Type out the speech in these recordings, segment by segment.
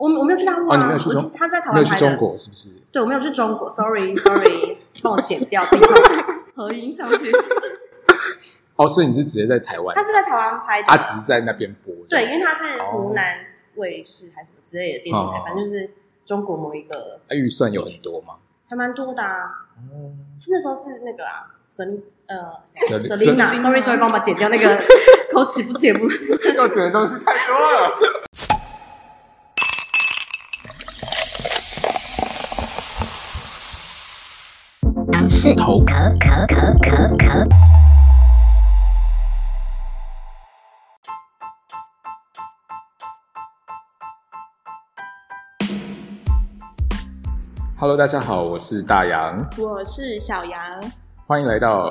我我没有去大陆啊，哦、你没有去中我是他在台湾没有去拍的。中国是不是？对，我没有去中国，sorry sorry，帮我剪掉这一合影上去。哦，所以你是直接在台湾？他是在台湾拍的，他只是在那边播。对，因为他是湖南卫视还是什么之类的电视台，哦、反正就是中国某一个。那预算有很多吗？还蛮多的啊。哦，是那时候是那个啊，神呃，Selina sorry sorry，帮我把剪掉那个口齿不清不。要剪的东西太多了。杨氏头壳壳壳壳壳。Hello，大家好，我是大杨，我是小杨，欢迎来到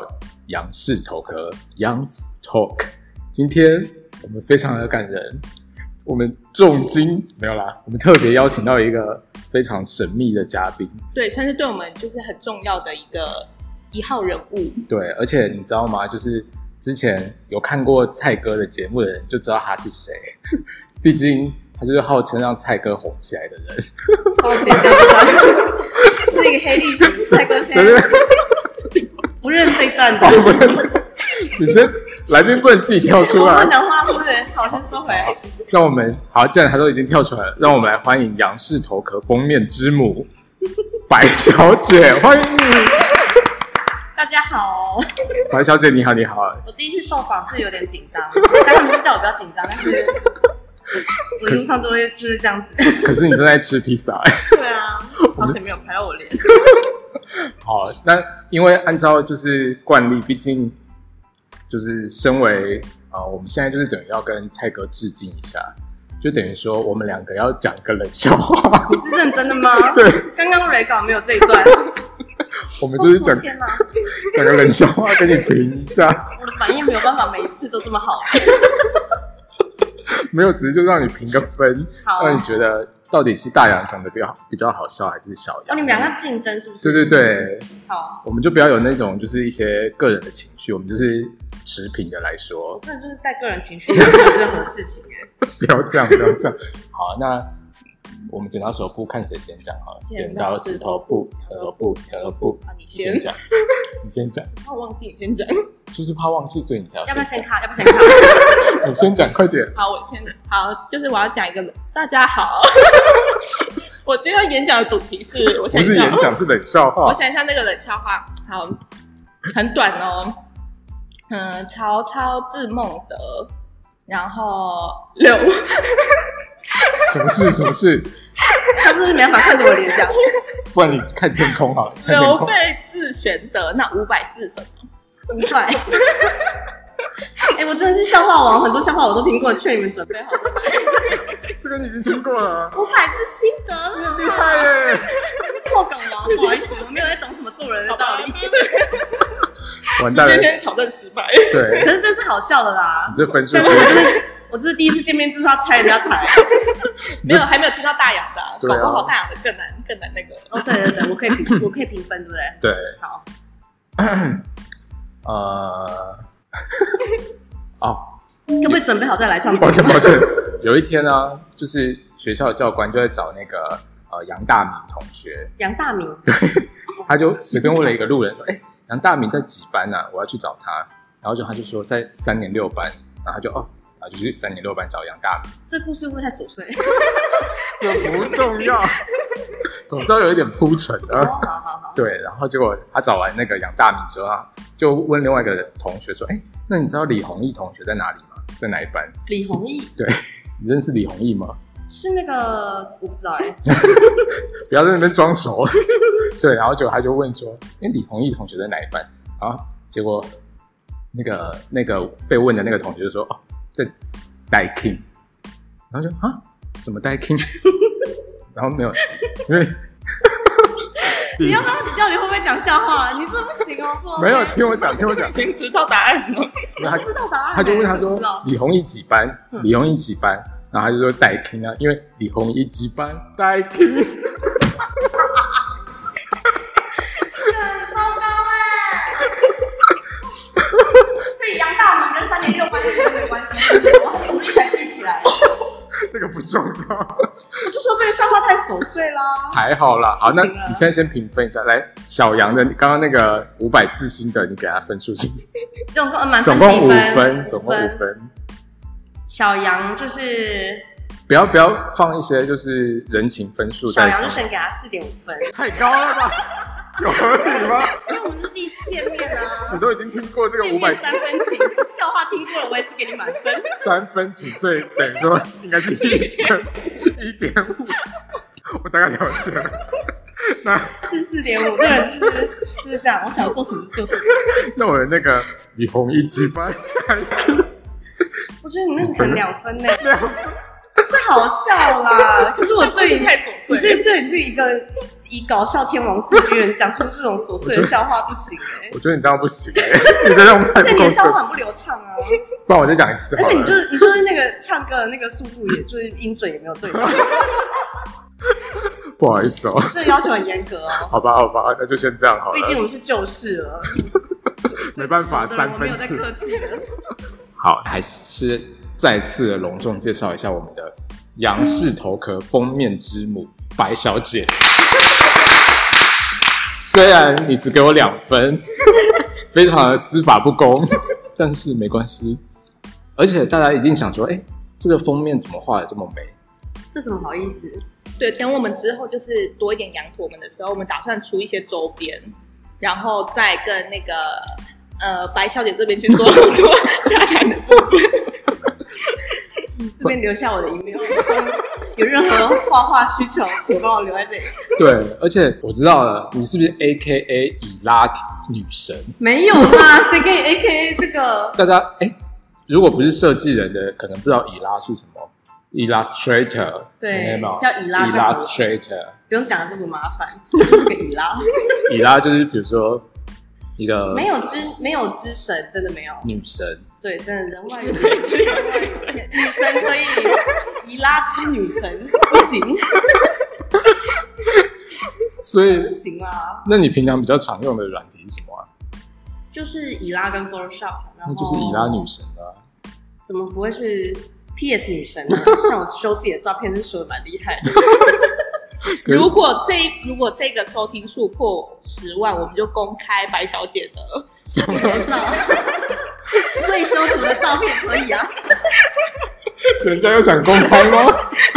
杨氏头壳 Young's Talk。今天我们非常的感人，我们重金没有啦，我们特别邀请到一个非常神秘的嘉宾，对，算是对我们就是很重要的一个一号人物。对，而且你知道吗？就是之前有看过蔡哥的节目的人就知道他是谁，毕竟他就是号称让蔡哥红起来的人。好简单。是一个黑历史，蔡哥现在 不认这一段的。你先，来宾不能自己跳出来。我不能话不是，好，先收回来。让我们好，既然他都已经跳出来了，让我们来欢迎杨氏头壳封面之母 白小姐，欢迎你。大家好，白小姐你好，你好。我第一次受访是有点紧张，但他们是叫我不要紧张，但是我路上都会就是这样子。可是你正在吃披萨。对啊，好险没有拍到我脸。好，那因为按照就是惯例，毕竟就是身为啊、呃，我们现在就是等于要跟蔡哥致敬一下，就等于说我们两个要讲一个冷笑话。你是认真的吗？对，刚刚雷稿没有这一段。我们就是讲讲个冷笑话跟你评一下。我的反应没有办法每一次都这么好。没有，只是就让你评个分，好让你觉得到底是大洋讲的比较比较好笑，还是小杨？哦，你们两个竞争是不是？对对对，好，我们就不要有那种就是一些个人的情绪，我们就是持平的来说。那就是带个人情绪做任何事情哎。不要这样，不要这样。好，那我们剪刀石头布，看谁先讲好了。剪刀石头布，石布，石布。你先讲，你先讲。怕忘记，你先讲。就是怕忘记，所以你才要。要不要先卡？要不要先卡？你先讲，快点。好，我先。好，就是我要讲一个。大家好，我今天演讲的主题是，我想不是演讲，是冷笑话。我想一下那个冷笑话，好，很短哦。嗯，曹操字孟德，然后 刘。什么事？什么事？他是不是没办法看着我脸讲？不然你看天空好了。刘备字玄德，那五百字什么？五百。哎，我真的是笑话王，很多笑话我都听过，劝你们准备好。这个你已经听过了。五百字心得，你很厉害耶！破梗王，不好意思，我没有在懂什么做人的道理。完蛋了，今天挑战失败。对，可是这是好笑的啦。你这分数，我就是我这是第一次见面，就是要拆人家台。没有，还没有听到大洋的，搞不好大洋的更难，更难那个。哦，对对对，我可以评，我可以评分，对不对？对。好。呃，哦，可不可以准备好再来上？抱歉抱歉，有一天呢，就是学校的教官就在找那个呃杨大明同学。杨大明。对，他就随便问了一个路人说：“哎，杨大明在几班呢？我要去找他。”然后就他就说在三年六班，然后他就哦，然后就去三年六班找杨大明。这故事会不会太琐碎？这不重要，总是要有一点铺陈的。好好好。对，然后结果他找完那个杨大明之后啊，就问另外一个同学说：“哎，那你知道李弘毅同学在哪里吗？在哪一班？”李弘毅。对，你认识李弘毅吗？是那个我不知道哎。不要在那边装熟。对，然后结果他就问说：“哎，李弘毅同学在哪一班？”啊，结果那个那个被问的那个同学就说：“哦，在代 king。”然后就啊。什么代 king？然后没有，因为你要不要？你到底会不会讲笑话？你这不行哦，没有听我讲，听我讲，已经知道答案了。他知道答案，他就问他说：“李弘毅几班？李弘毅几班？”然后他就说：“代 king 啊，因为李弘毅几班？代 king。”很糟糕哎！所以杨大明跟三年六班有没有关系？我很努力才记起来。这个不重要。我就说这个笑话太琐碎啦。还好啦，好，那你现在先评分一下，来，小杨的刚刚那个五百字星的，你给他分数是？总共总共五分，总共五分。小杨就是不要不要放一些就是人情分数小在上面，杨就先给他四点五分，太高了吧？有合理吗？因为我们是第一次见面啊你。都已经听过这个五百面三分情，笑话听过了，我也是给你满分。三分情，所以等于说应该是一点一点五。我大概了解了。那是四点五，这个人就是就是这样，我想做什么就做什么。那我的那个李红一级班，我觉得你那个才两分呢，是好笑啦。可是我对你太琐你碎这对你这一个以搞笑天王自居，讲出这种琐碎的笑话不行哎、我觉得你这样不行哎、你的这种太这你的。笑话很不流畅啊！不然我再讲一次。而且你就是你就是那个唱歌的那个速度，也就是音准也没有对，不好意思哦，这个要求很严格哦。好吧好吧，那就先这样好了。毕竟我们是旧事了，没办法，对三我没有在分制。客气的。好，还是再次隆重介绍一下我们的杨氏头壳封面之母白小姐。虽然你只给我两分，非常的司法不公，但是没关系。而且大家一定想说，哎、这个封面怎么画的这么美？这怎么好意思？对，等我们之后就是多一点羊驼们的时候，我们打算出一些周边，然后再跟那个呃白小姐这边去做做洽谈的部分。这边留下我的 email，有任何画画需求，请帮我留在这里。对，而且我知道了，你是不是 A K A 以拉女神？没有啦，谁给你 AKA 这个？大家哎，如果不是设计人的，可能不知道以拉是什么。Illustrator，对有没有叫以拉 Illustrator，不用讲的这么麻烦，就是个以拉。以拉就是比如说一个没有之没有之神，真的没有。女神，对，真的人外人女神可以，伊拉之女神 不行，所以不行啦。那你平常比较常用的软体是什么啊？就是伊拉跟 Photoshop，那就是伊拉女神啊。怎么不会是 PS 女神呢？像我修自己的照片是修的蛮厉害的。如果这如果这个收听数破十万，我们就公开白小姐的。什么？未修图的照片可以啊。人家又想公开吗？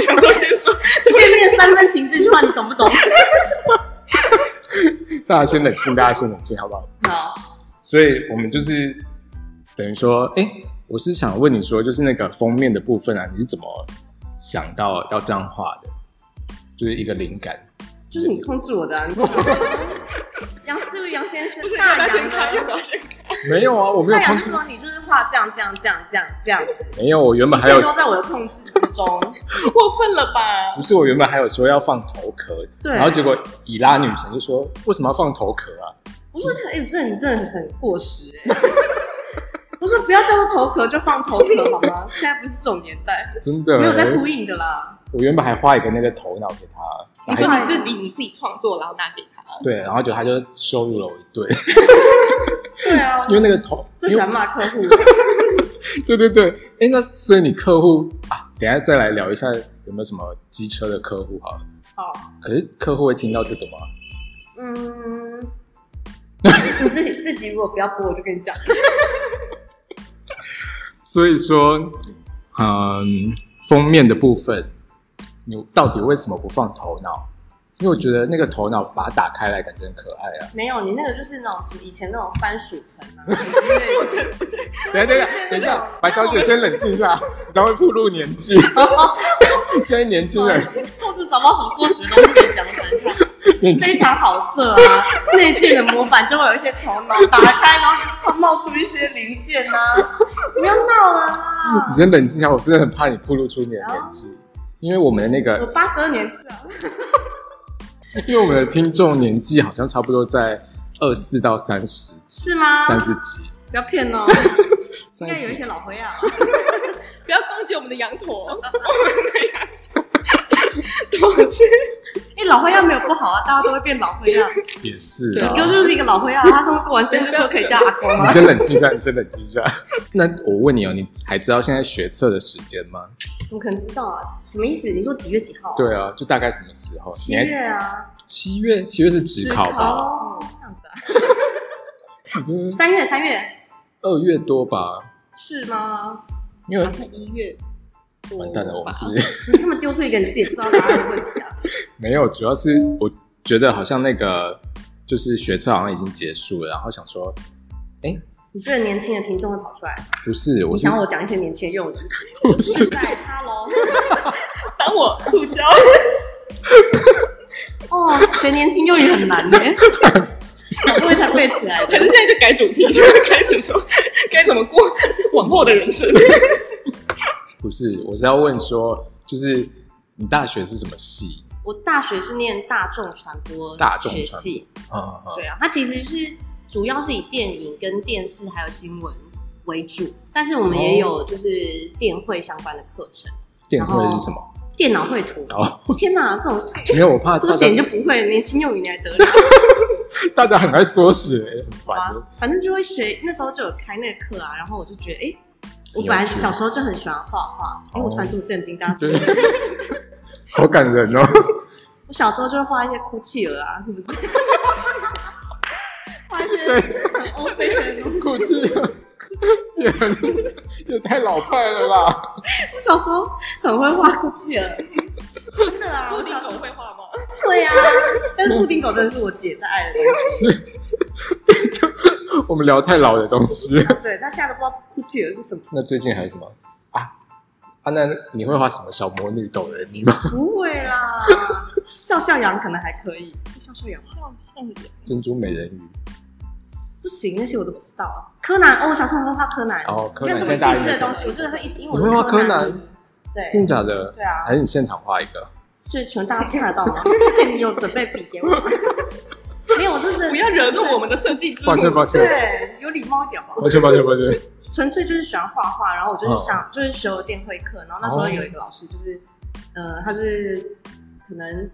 想说先说，见面三分情这句话你懂不懂？大家先冷静，大家先冷静，好不好？好，所以我们就是等于说，哎、我是想问你说，就是那个封面的部分啊，你是怎么想到要这样画的？就是一个灵感。就是你控制我的、啊。你 杨这位杨先生，大要先看？要杨先看？没有啊，我没有控制。大杨就说你就是画这样这样这样这样这样子，没有，我原本一还有切都在我的控制之中。过分了吧不？是我原本还有说要放头壳，对然后结果以拉女神就说为什么要放头壳啊？我说哎、欸，这你真的很过时哎、我说不要叫做头壳，就放头壳好吗？现在不是这种年代，真的没有在呼应的啦。我原本还画一个那个头脑给他，你说你自己你自己创作，然后拿给他。对，然后就他就羞辱了我一顿，对啊，因为那个头，最喜欢骂客户 了。对对对，哎，那所以你客户啊，等下再来聊一下有没有什么机车的客户好了。好，可是客户会听到这个吗？嗯，你自己自己如果不要播，我就跟你讲。所以说，嗯，封面的部分，你到底为什么不放头脑？因为我觉得那个头脑把它打开来，感觉很可爱啊。没有，你那个就是那种什么以前那种番薯藤啊。等一下，等一下，等一下，白小姐先冷静一下，你等会暴露年纪。现在年轻人，控制找不到什么过时的东西可以讲，我想一下。年轻非常好色啊！内建的模板就会有一些头脑打开，然后冒出一些零件啊！不要闹了啦你！先冷静一下，我真的很怕你暴露出你的年纪，因为我们的那个，我八十二年次啊，因为我们的听众年纪好像差不多在二四到三十，是吗？三十几，不要骗哦，应。该有一些老灰啊。不要攻击我们的羊驼，我们的羊驼 都是哎，老灰样没有不好啊，大家都会变老灰样。也是对，啊。哥就是一个老灰样，他说过完生日就说可以叫阿公你啊。先冷静一下，你先冷静一下。那我问你哦，你还知道现在学测的时间吗？怎么可能知道啊？什么意思？你说几月几号？，对啊，就大概什么时候？七月啊。七月，七月是职考吧？哦，这样子啊。嗯三月，三月二月多吧？是吗？因为好像一月。完蛋了，我们是不是 他们丢出一个你自己不知道答案的问题啊？没有？主要是我觉得好像那个就是学测好像已经结束了，然后想说，哎，你觉得年轻的听众会跑出来？不是，我想我讲一些年轻的用语？不是在 Hello。当我塑胶，哦，学年轻用语很难呢，因为才背起来的。可是现在就改主题，就是开始说该怎么过往后的人生。不是，我是要问说，就是你大学是什么系？我大学是念大众传播大众传播学系，啊啊，对啊，它其实是主要是以电影跟电视还有新闻为主，但是我们也有就是电绘相关的课程，电绘是什么？电脑绘图。哦，天哪，这种 没有，我怕大缩写你就家不会，年轻用语你还得了？大家很爱缩写，很烦。啊，反正就会学，那时候就有开那个课啊，然后我就觉得，哎、我本来小时候就很喜欢画画，哎、我突然这么震惊，大家是不是 好感人哦！我小时候就会画一些哭泣儿啊，是不是？画一些对很欧美的东西。哭泣也很也太老派了吧？我小时候很会画哭泣儿，真的啊！我小狗会画吗？对啊，但是布丁狗真的是我姐在爱的东西。我们聊太老的东西了。对，但现在都不知道哭泣的是什么。那最近还有什么啊？啊，那你会画什么小魔女哆来咪吗？不会啦，笑笑羊可能还可以，是笑笑羊吗？像像人珍珠美人鱼不行，那些我都不知道啊。柯南哦，我小时候很会画柯南。哦，柯南你看这么细致的东西，我真的会一直，因为我会画柯柯南迷对，真的假的？对啊还是你现场画一个？就全大家是看得到吗？而且你有准备笔给我吗？没有，我就是不要惹怒我们的设计师抱歉抱歉，对，有礼貌一点吧。抱歉抱歉抱歉。纯粹就是喜欢画画，然后我就是嗯想，就是学了电绘课，然后那时候有一个老师，就是，呃，他是可能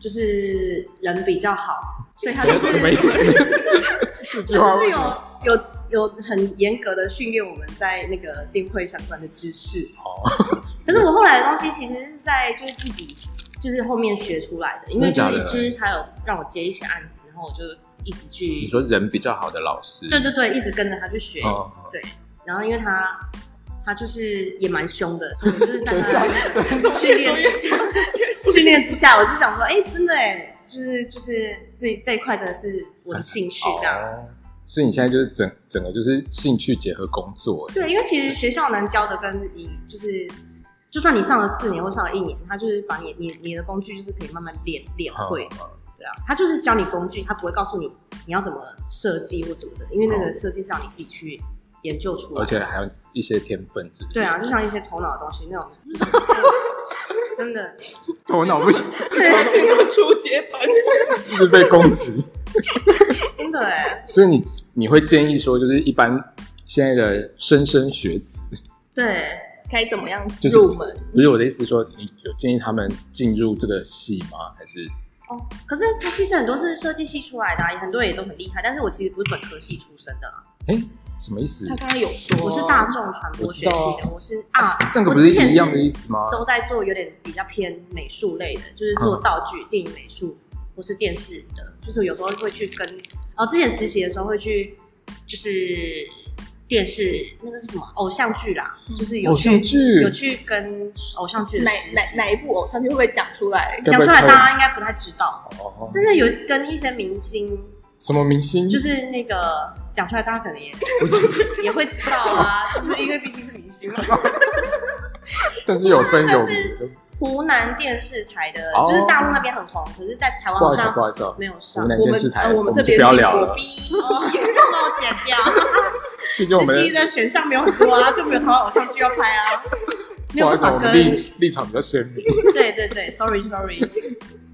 就是人比较好，所以他就是什么意思？这句话就是有有有很严格的训练我们在那个电绘相关的知识。哦，可是我后来的东西其实是在就是自己就是后面学出来的，因为就是就是他有让我接一些案子，然后我就一直去你，说人比较好的老师，对对对，一直跟着他去学。哦，对，然后因为他他就是也蛮凶的，所以就是在他的训练之下，训练之下，我就想说，哎、真的哎，就是就是这这一块真的是我的兴趣这样。哦，所以你现在就是整整个就是兴趣结合工作，对，因为其实学校能教的跟你就是，就算你上了四年或上了一年，他就是把你你你的工具就是可以慢慢练练会。嗯对啊，他就是教你工具，他不会告诉你你要怎么设计或什么的，因为那个设计是要你自己去研究出来的。而且还有一些天分，是不是？对啊，就像一些头脑的东西那种，真的，头脑不行，对，进入初阶班，一直被攻击。真的哎，所以你你会建议说，就是一般现在的莘莘学子，对，该怎么样就是入门？不是我的意思说，你有建议他们进入这个系吗？还是哦，可是他其实很多是设计系出来的、啊，很多人也都很厉害，但是我其实不是本科系出身的啦，哎什么意思他？刚刚有说，我是大众传播学系的，我是啊，那个不是我之前一样的意思吗？都在做有点比较偏美术类的，就是做道具、电影美术或是电视的，就是有时候会去跟，然后之前实习的时候会去，就是电视那个是什么偶像剧啦，就是有偶去像剧有去跟偶像剧的哪实习哪哪一部偶像剧会不会讲出来？讲出来大家应该不太知道，哦，但是有跟一些明星，什么明星？就是那个讲出来大家可能也也会知道啊，就是因为毕竟是明星嘛。但是有分有那名是湖南电视台的，哦就是大陆那边很红，可是在台湾不好意思，不好意思哦，没有上湖。南我们电视台，呃我们这边就不要聊了。帮我剪掉。毕竟我们实习的选项没有很多啊，就没有台湾偶像剧要拍啊，没不好意思，有办法跟。我们立立场比较鲜明。对对对，sorry sorry。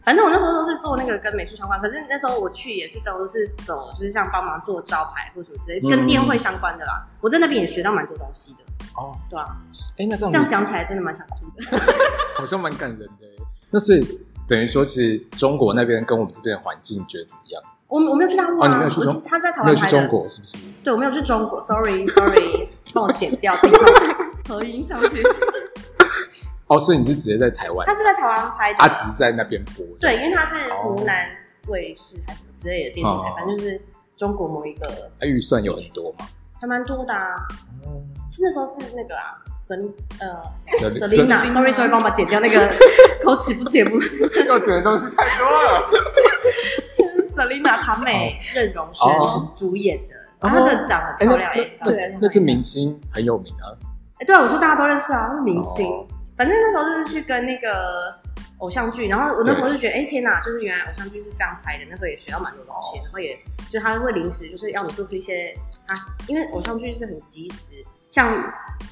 反正我那时候都是做那个跟美术相关，可是那时候我去也是都是走，就是像帮忙做招牌或什么之类，跟店会相关的啦。我在那边也学到蛮多东西的，哦，对啊，哎，那这样这样想起来真的蛮想哭的。好像蛮感人的。那所以等于说，其实中国那边跟我们这边的环境觉得怎么样？我我没有去大陆啊，哦你没有去他在台湾没有去中国是不是？对，我没有去中国，sorry sorry，帮我剪掉 合音上去。哦，所以你是直接在台湾他？是在台湾拍的，他只是在那边播。对，因为他是湖南卫视还是什么之类的电视台，哦反正就是中国某一个，他预算有很多吗？还蛮多的啊。是那时候是那个啊，神呃 Selina Selina，sorry sorry，帮我把剪掉那个 口齿不清不 要剪的东西太多了。Selina 唐美任容哦萱主演的，哦然后她真的长得漂亮，也长那得很那那这明星很有名啊。哎，对啊，我说大家都认识啊，他是明星。哦反正那时候就是去跟那个偶像剧，然后我那时候就觉得，哎天哪，就是原来偶像剧是这样拍的。那时候也学到蛮多东西，然后也就他会临时就是要你做出一些啊，因为偶像剧是很及时，像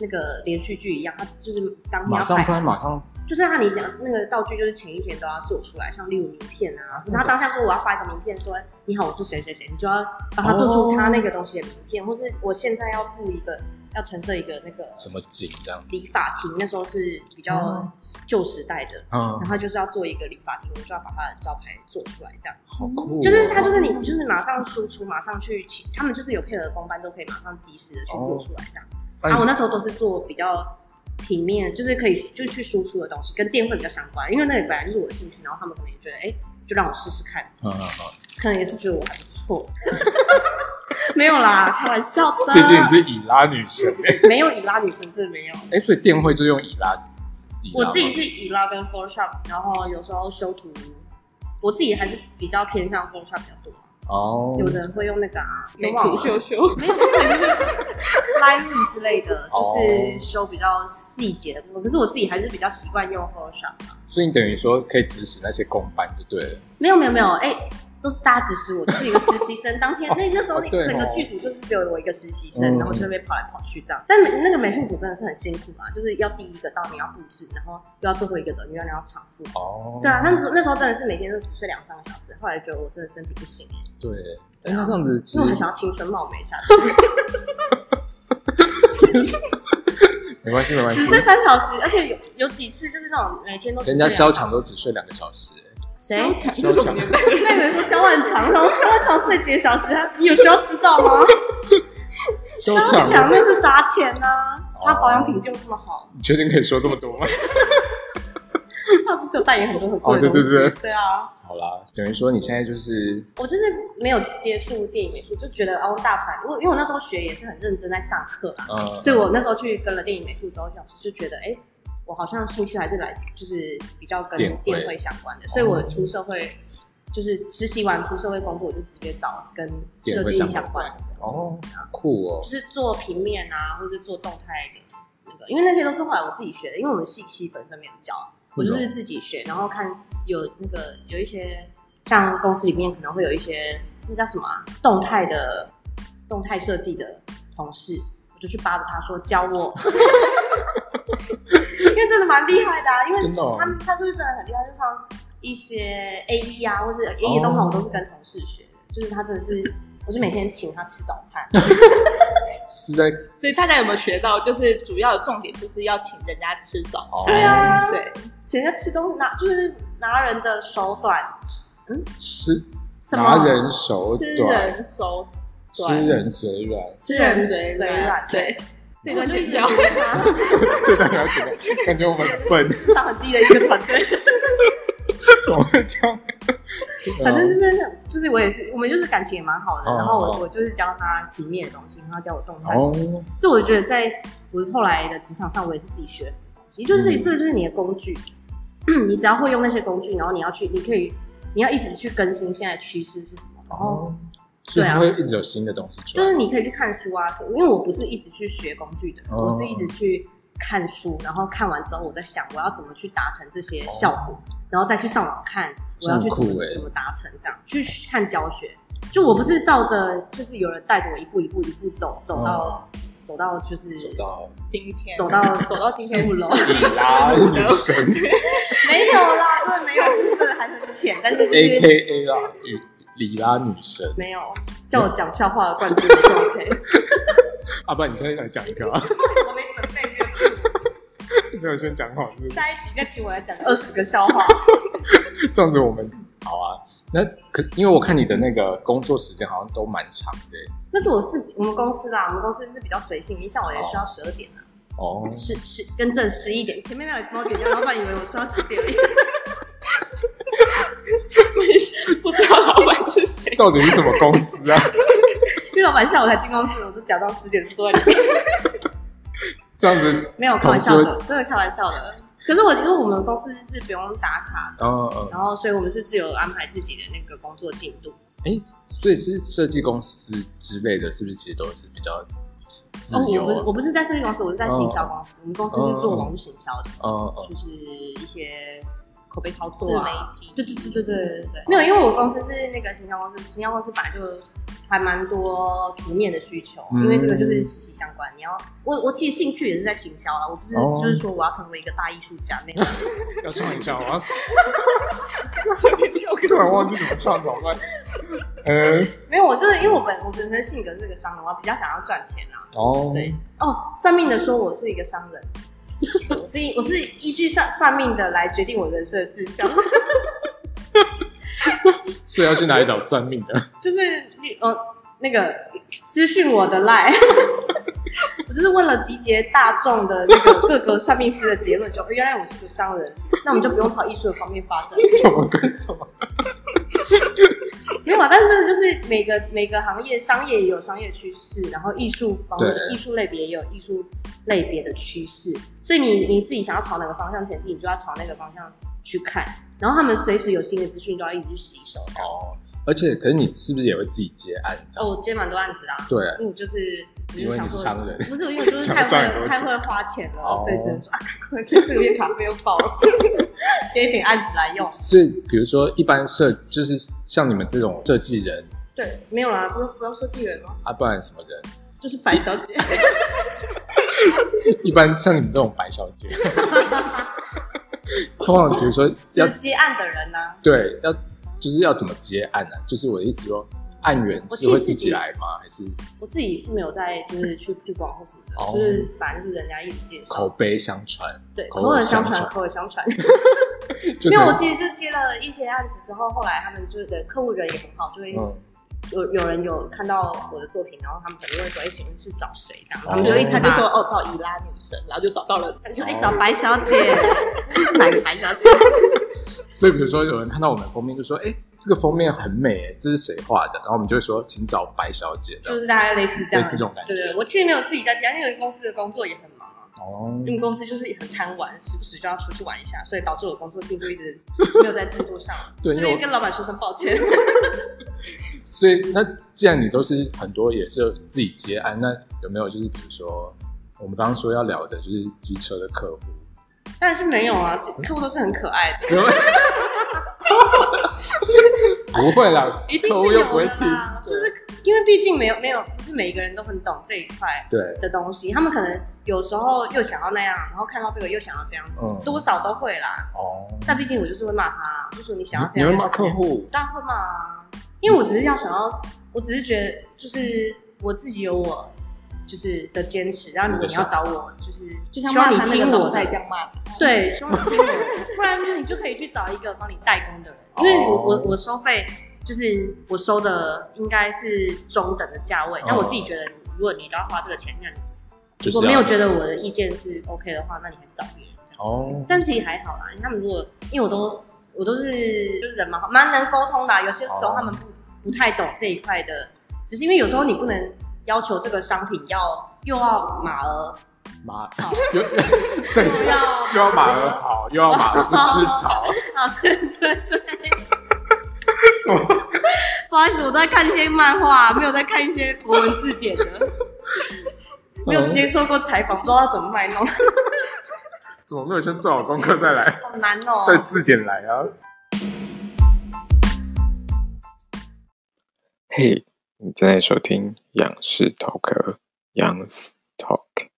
那个连续剧一样，他就是当天要拍，马上拍，马上就是他你那个道具就是前一天都要做出来，像例如名片啊，就是他当下说我要发一个名片，说你好，我是谁谁谁，你就要帮他做出他那个东西的名片，或是我现在要布一个要陈设一个那个什么景这样？理发厅，那时候是比较旧时代的，嗯然，后就是要做一个理发厅，我就要把它的招牌做出来，这样。好酷哦。就是他就是你就是马上输出，马上去请，他们就是有配合的工班，都可以马上及时的去做出来这样。然后我那时候都是做比较平面，就是可以就是去输出的东西，跟电绘比较相关，因为那里本来就是我的兴趣，然后他们可能也觉得，哎，就让我试试看，嗯嗯嗯，可能也是觉得我还不错。没有啦，开玩笑的。毕竟你是以拉女神哎，没有以拉女神，真的没有。哎，所以电绘就用以拉。以拉我自己是以拉跟 Photoshop，然后有时候修图，我自己还是比较偏向 Photoshop 比较多。哦，有人会用那个啊，美图秀秀，没有，就是 Lightroom 之类的，哦就是修比较细节的部分。可是我自己还是比较习惯用 Photoshop 啊。所以你等于说可以指使那些公班就对了。没有没有没有，哎、都是大家指使我，就是一个实习生。当天 那那时候哦对哦。整个剧组就是只有我一个实习嗯。生，然后就在那边跑来跑去这样。但美那个美术组真的是很辛苦啊，就是要第一个到你要布置，然后又要最后一个走，又要你要场布。哦，对啊，那时候那时候真的是每天都只睡两三个小时，后来觉得我真的身体不行，对，哎，那这样子我很想要青春貌美下去。没关系没关系。只睡系，三小时，而且有有几次就是那种每天都人家消场都只睡两个小时，谁？萧蔷那有人说萧万长，然后萧万长睡几个小时，他你有需要知道吗？萧萧强蔷，那是砸钱呐、哦他保养品就这么好，你确定可以说这么多吗？他不是有代言很多很贵哦对的东西？对对对啊，好啦，等于说你现在就是我就是没有接触电影美术，就觉得哦大传，我因为我那时候学也是很认真在上课啊，呃，所以我那时候去跟了电影美术之后，就觉得哎、诶我好像兴趣还是来自就是比较跟电绘相关的，所以我出社会就是实习完出社会工作，我就直接找跟设计相关的。哦，酷哦就，是做平面啊，或是做动态的那个，因为那些都是后来我自己学的，因为我们系系本身没有教，我就是自己学，然后看有那个有一些像公司里面可能会有一些那叫什么啊，动态的动态设计的同事，我就去扒着他说教我，因为真的蛮厉害的啊，因为真的哦。他们他就是真的很厉害，就像一些 A E 啊，或是 A E 东西我都是跟同事学的，就是他真的是，我就每天请他吃早餐。是在所以大家有没有学到？就是主要的重点就是要请人家吃早哦。餐。对啊。对，请人家吃东西拿就是拿人的手短，嗯。吃什么？拿人手吃短，人手吃短，人嘴软，吃人嘴嘴软对，这段我就一直剪掉。觉得他这段要剪，感觉我们很笨，智商很低的一个团队。怎么会这样？反正就是就是我也是，我们就是感情也蛮好的。哦然后哦我我就是教他平面的东西，然后教我动态东西。所以我觉得在我后来的职场上，我也是自己学很多东西，就是嗯这就是你的工具，你只要会用那些工具，然后你要去，你可以你要一直去更新现在的趋势是什么，然后。哦，所以它会一直有新的东西出来。就是你可以去看书啊什么，因为我不是一直去学工具的，哦我是一直去看书，然后看完之后我在想我要怎么去达成这些效果，然后再去上网看我要去怎么怎么达成这样，去看教学。就我不是照着就是有人带着我一步一步一步走走到、哦走到就是走到今天走到 走到今天十五楼女神 没有啦，真的没有，是真的还很浅，但是 A K A 啦，里里拉女神。没有叫我讲笑话的冠军也是 OK，啊，不然你现在来讲一个啊，我没准备没有。没有先讲好是不是？下一集再请我来讲二十个笑话。这样子我们好啊。那可因为我看你的那个工作时间好像都蛮长的。那是我自己，我们公司啦，我们公司是比较随性，你像我也需要十二点啊。哦。十十更正十一点，前面那个帮我点掉，老板以为我需要十点。不知道老板是谁？到底是什么公司啊？因为老板下午才进公司，我就假装十点坐在里面。这样子没有开玩笑的，真的开玩笑的。可是我因为我们公司是不用打卡的，然后所以我们是自由安排自己的那个工作进度。哎，所以是设计公司之类的，是不是其实都是比较自由？哦，我不是，我不是在设计公司，我是在行销公司。我们公司是做网络行销的，就是一些口碑操作自媒体。对对对对对对对，没有，因为我公司是那个行销公司，行销公司本来就。还蛮多图面的需求，因为这个就是息息相关。你要我，我其实兴趣也是在行销啦，我不是就是说我要成为一个大艺术家那个。要创造啊！我 突然忘记怎么创造了。嗯，没有，我就是因为我本我本身性格是个商人，我比较想要赚钱啊。哦，对哦，算命的说我是一个商人，我是我是依据算算命的来决定我人生的志向。所以要去哪里找算命的？就是呃，那个私讯我的 line，我就是问了集结大众的那个各个算命师的结论，就原来我是个商人，那我们就不用朝艺术的方面发展。什么跟什么？没有啊，但是这就是每个每个行业，商业也有商业趋势，然后艺术方面艺术类别也有艺术类别的趋势，所以你你自己想要朝哪个方向前进，你就要朝那个方向去看。然后他们随时有新的资讯，都要一直去吸收。哦，而且可是你是不是也会自己接案？哦，我接蛮多案子的。对，嗯就是因为你是商人，不是因为 就是太会太会花钱了，所以只能说啊，这次有点卡费又爆了，接一点案子来用。所以比如说一般设就是像你们这种设计人，对，没有啦，不用不用设计人哦？啊，不然什么人？就是白小姐。一般像你们这种白小姐。通常比如说要接案的人呢、啊，对，要就是要怎么接案呢、啊？就是我的意思说，案源是会自己来吗？还是我自己是没有在就是去曝光或什么的，哦、就是反正就是人家一直介绍，口碑相传，对，口耳相传，口耳相传。因为我其实就接了一些案子之后，后来他们就是客户人也很好，就会。嗯有有人有看到我的作品，然后他们可能会说：“哎，请问是找谁？”这样，他们就一猜就说：“哦，找伊拉女神。”然后就找到了，他就说：“哎，找白小姐，这 是哪个白小姐？”所以，比如说有人看到我们封面，就说：“哎，这个封面很美，哎，这是谁画的？”然后我们就会说：“请找白小姐。”就是大概类似这样，类似这种感觉。对对，我其实没有自己在家，因为公司的工作也很忙。哦，因为公司就是很贪玩，时不时就要出去玩一下，所以导致我工作进度一直没有在进度上。对，这边跟老板说声抱歉。所以，那既然你都是很多也是自己接案，那有没有就是比如说我们刚刚说要聊的就是机车的客户？当然是没有啊，客户都是很可爱的。不会啦，一定是有的啦，就是因为毕竟没有没有不是每一个人都很懂这一块对。的东西，他们可能有时候又想要那样，然后看到这个又想要这样子，多少都会啦。哦，但毕竟我就是会骂他，就说你想要这样，你会骂客户？当然会骂啊，因为我只是要想要，我只是觉得就是我自己有我就是的坚持，然后你要找我，就是就像骂他那个脑袋这样骂，对，希望你听我，不然就是你就可以去找一个帮你代工的人。因为我我我收费就是我收的应该是中等的价位，但我自己觉得，如果你都要花这个钱，那你如果没有觉得我的意见是 OK 的话，那你还是找别人这样。哦，但其实还好啦，他们如果因为我都我都是就是人蛮好，蛮能沟通的啊，有些时候他们不不太懂这一块的，只是因为有时候你不能要求这个商品要又要马儿。马好，又 对，又要又要马儿好，又要马儿不吃草。啊，对对对。不好意思，我都在看一些漫画，没有在看一些国文字典的，没有接受过采访，不知道怎么卖弄。怎么没有先做好功课再来？好难哦。带字典来啊。嘿，你正在收听杨式头壳，Young's Talk。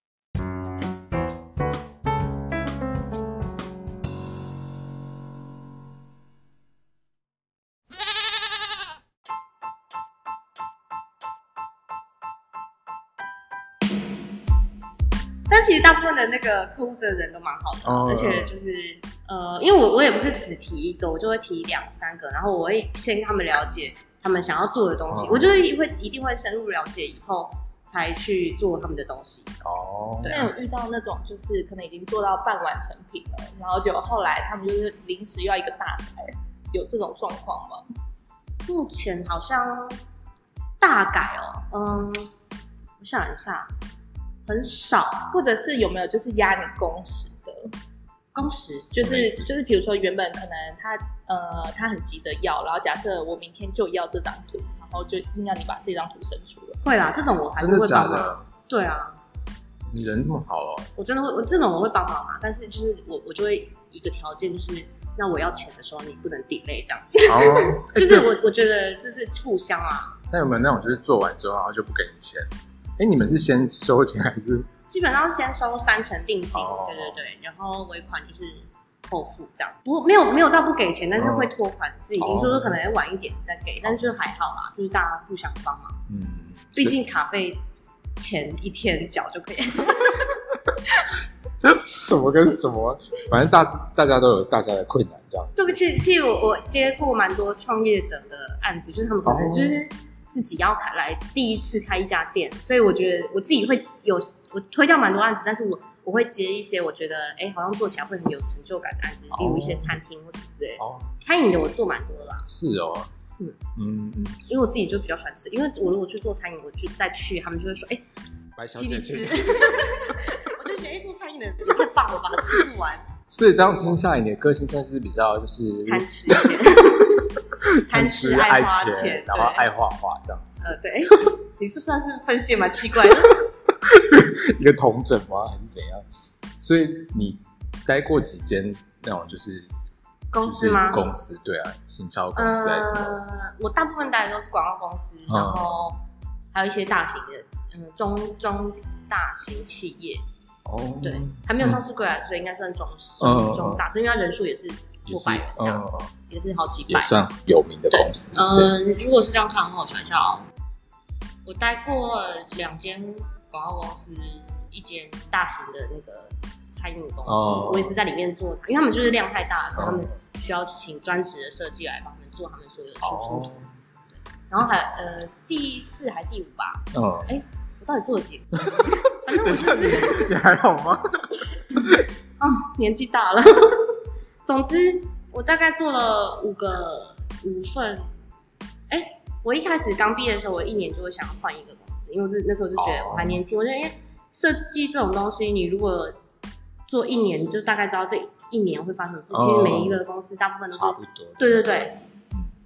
但其实大部分的那个客户的人都蛮好的，而且就是呃，因为我我也不是只提一个，我就会提两三个，然后我会先跟他们了解他们想要做的东西，哦、我就是会一定会深入了解以后才去做他们的东西。哦，那有遇到那种就是可能已经做到半完成品了，然后就后来他们就是临时要一个大改，有这种状况吗？目前好像大改哦，嗯，我想一下，很少，或者是有没有就是压你工时的？工时就是就是，比如说原本可能他呃他很急着要，然后假设我明天就要这张图，然后就硬要你把这张图生出来。会啦，这种我还是会帮忙。真的假的？对啊，你人这么好哦。我真的会，我这种我会帮忙啊，但是就是我我就会一个条件就是，那我要钱的时候你不能 delay 这样。哦，就是我我觉得这是互相啊。那有没有那种就是做完之后然后就不给你钱？哎，你们是先收钱还是？基本上先收三成定金，oh. 对对对，然后尾款就是后付这样。不过没有没有到不给钱，但是会拖款是已经说说可能要晚一点再给，oh. 但是就还好啦，就是大家互相帮忙。嗯，毕竟卡费前一天缴就可以。什么跟什么，反正大大家都有大家的困难这样。对不起，其实我我接过蛮多创业者的案子，就是他们可能就是。Oh. 自己要开来第一次开一家店，所以我觉得我自己会有我推掉蛮多案子，但是我我会接一些我觉得哎、欸、好像做起来会很有成就感的案子，例如一些餐厅或什么之类的。哦，餐饮的我做蛮多啦。是哦，嗯嗯嗯，因为我自己就比较喜欢吃，因为我如果去做餐饮，我去再去，他们就会说哎，白小姐吃，我就觉得哎、欸、做餐饮的也太棒了吧，吃不完。所以这样听下来，你的个性算是比较就是贪吃一点。贪吃爱花钱，然后爱画画这样子。呃，对，你是算是分析蛮奇怪的，一个同整吗？还是怎样？所以你待过几间那种就是公司吗？公司对啊，行销公司还是什么？呃，我大部分待的都是广告公司，然后还有一些大型的，嗯，中中大型企业。哦，对，还没有上市柜来，所以应该算中中大，因为它人数也是。过百人这样，也是好几百，也算有名的公司。嗯，如果是这样看的话，我想一下哦，我待过两间广告公司，一间大型的那个餐饮公司，我也是在里面做，因为他们就是量太大，所以他们需要请专职的设计来帮他们做他们所有的输出图。然后还呃第四还第五吧？嗯，哎，我到底做了几个？等一下，你你还好吗？哦，年纪大了。总之，我大概做了五个五份。哎、欸，我一开始刚毕业的时候，我一年就会想要换一个公司，因为我就那时候就觉得我还年轻。Oh. 我觉得，因为设计这种东西，你如果做一年，你就大概知道这一年会发生什么事。Oh. 其实每一个公司大部分都是差不多。对对对。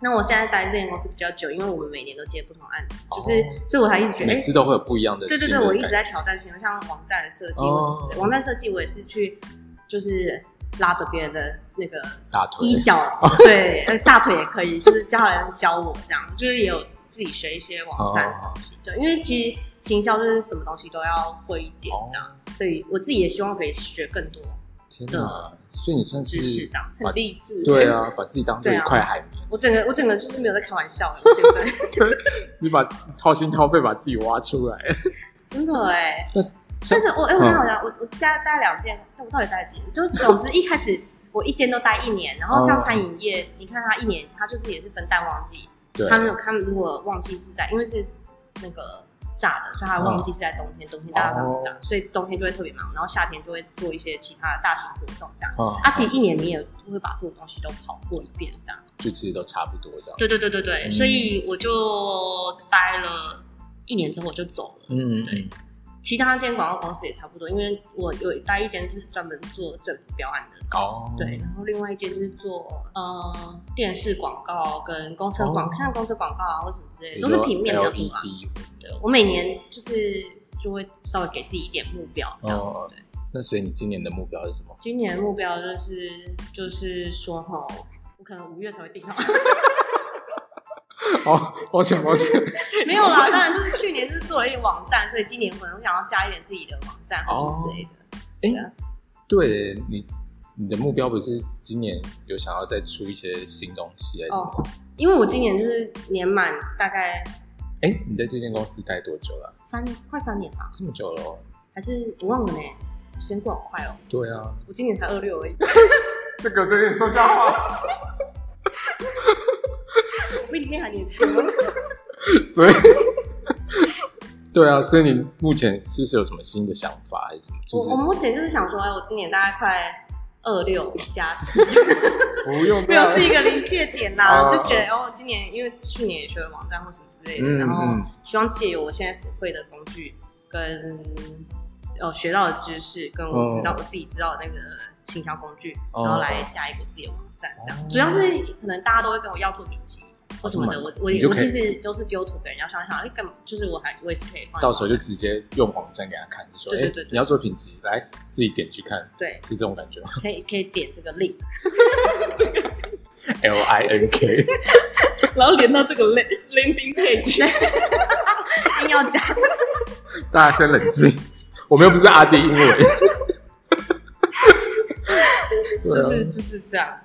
那我现在待这间公司比较久，因为我们每年都接不同案子，oh. 就是，所以我才一直觉得，每次都会有不一样的。对对对，我一直在挑战新的，像网站的设计或什么的。Oh. 网站设计我也是去，就是。拉着别人的那个大腿，衣角，对，大腿也可以，就是叫人教我这样，就是也有自己学一些网站的东西，对，因为其实行销就是什么东西都要会一点这样，所以我自己也希望可以学更多。天哪，所以你算是很励志，对啊，把自己当做一块海绵。我整个我整个就是没有在开玩笑，现在，你把掏心掏肺把自己挖出来，真的哎。但是我哎，我很好像我我家待两件，但我到底待几年？就总之一开始我一间都待一年，然后像餐饮业，你看他一年，他就是也是分淡旺季。对。他们有看，如果旺季是在，因为是那个炸的，所以它的旺季是在冬天，冬天大家都是这样，所以冬天就会特别忙，然后夏天就会做一些其他的大型活动这样。啊，其实一年你也会把所有东西都跑过一遍这样。就其实都差不多这样。对对对对对，所以我就待了一年之后我就走了。嗯，对。其他间广告公司也差不多，因为我有待一间就是专门做政府标案的，哦，对，然后另外一间就是做呃电视广告跟公车广，像公车广告啊或什么之类的，都是平面的多啊。对，我每年就是就会稍微给自己一点目标，这样。对，那所以你今年的目标是什么？今年的目标就是就是说哈，我可能五月才会定好。好，抱歉，抱歉，没有啦，当然就是去年是做了一个网站，所以今年可能我想要加一点自己的网站或什么之类的。哎、对你，你的目标不是今年有想要再出一些新东西还是什么？哦，因为我今年就是年满大概，哎、欸，你在这间公司待多久了？三快三年吧，这么久了？还是我忘了呢？时间过好快哦。对啊，我今年才二六而已。这个最近说笑话。我比你还年轻吗？所以，对啊，所以你目前是不是有什么新的想法，还是什么？就是、我我目前就是想说，哎，我今年大概快二六加四，不用，没有是一个临界点啦，哦、就觉得哦，今年因为去年也学了网站或什么之类的，嗯、然后希望借由我现在所会的工具跟呃学到的知识，跟我知道、哦、我自己知道的那个行销工具，然后来加一个自己的网站，这样、哦、主要是可能大家都会跟我要作品集。或什么的，我我我其实都是丢图给人家，想想哎，干嘛？就是我还我也是可以放。到时候就直接用网站给他看，你说哎，你要作品集，来自己点去看，对，是这种感觉吗？可以可以点这个 link，这个 L I N K，然后连到这个 landing page，硬要讲，大家先冷静，我们又不是阿迪英文，就是就是这样。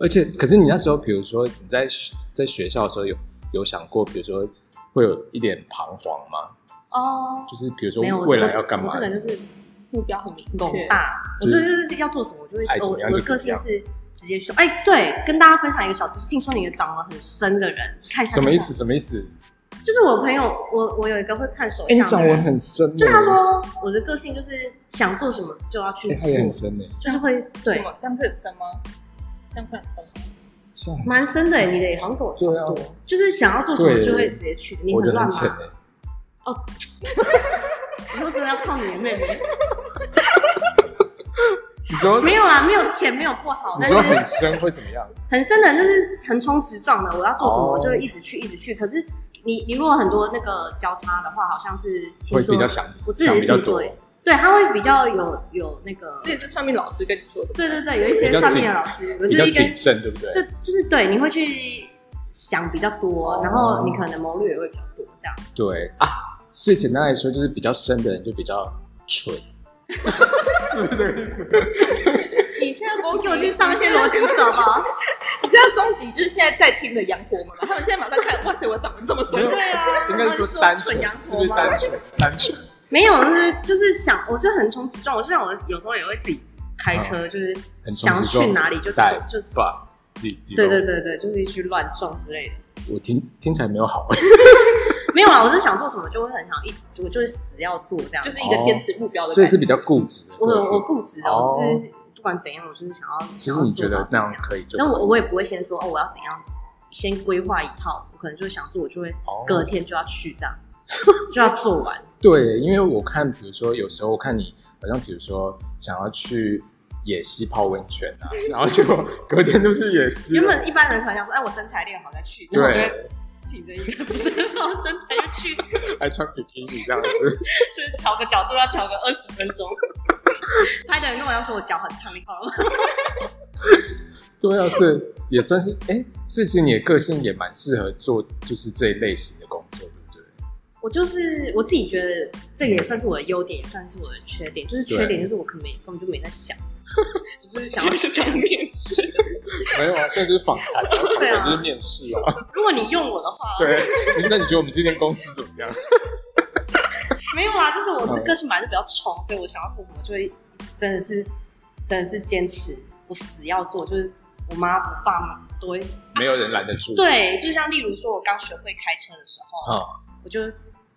而且，可是你那时候，比如说你在在学校的时候有，有有想过，比如说会有一点彷徨吗？哦，就是比如说未来要干嘛？我这个人就是目标很明确，大。我这就是要做什么，我就会。我我的个性是直接说，哎，对，跟大家分享一个小知识。听说你长得很深的人，看一下。什么意思？什么意思？就是我朋友，我我有一个会看手相。你长纹很深。就他说，我的个性就是想做什么就要去。他也很深呢。就是会对。这样子很深吗？这样会很深吗？蛮深的诶，你的也好像跟我差不多，就是想要做什么就会直接去。你很乱吗？哦，你说真的要靠你的妹妹？你说没有啊，没有钱没有不好。但是很深会怎么样？很深的就是横冲直撞的，我要做什么我就会一直去一直去。可是你你如果很多那个交叉的话，好像是会比较想，我自己是听说。对，他会比较有有那个，这也是算命老师跟你说的。对对对，有一些算命的老师比较谨慎，对不对？就就是对，你会去想比较多，然后你可能谋略也会比较多，这样。对啊，所以简单来说，就是比较深的人就比较蠢，是不是这个意思？你现在攻击我去上一些逻辑课吗？你这样攻击就是现在在听的羊驼们，他们现在马上看，哇塞，我长得这么深。对啊，应该说单纯，是不是单纯？单纯。没有，就是就是想，我就横冲直撞。我就想，我有时候也会自己开车，就是想要去哪里就就自己对对对对，就是一去乱撞之类的。我听听起来没有好，没有啦，我是想做什么就会很想一直，我就会死要做这样，就是一个坚持目标的。所以是比较固执。我我固执的，我是不管怎样，我就是想要。其实你觉得那样可以做，那我我也不会先说哦，我要怎样，先规划一套，我可能就想做，我就会隔天就要去这样。就要做完。对，因为我看，比如说有时候我看你好像，比如说想要去野溪泡温泉啊，然后结果隔天就去野溪。原本一般人可能想说，哎，我身材练好再去，然后我就会挺着一个不是很好身材就去，还穿比基尼这样子，就是调个角度要调个二十分钟。拍的人跟我要说我脚很烫，你好了吗？对啊，是也算是哎，所以其实你的个性也蛮适合做就是这一类型的。我就是我自己觉得这个也算是我的优点，也算是我的缺点。就是缺点就是我可能根本就没在想，就是想要去当面试。没有啊，现在就是访谈，对啊，就是面试啊。如果你用我的话，对，那你觉得我们这间公司怎么样？没有啊，就是我这个性本来就比较冲，所以我想要做什么就会真的是真的是坚持，我死要做。就是我妈我爸妈都会，没有人拦得住。对，就像例如说我刚学会开车的时候，我就。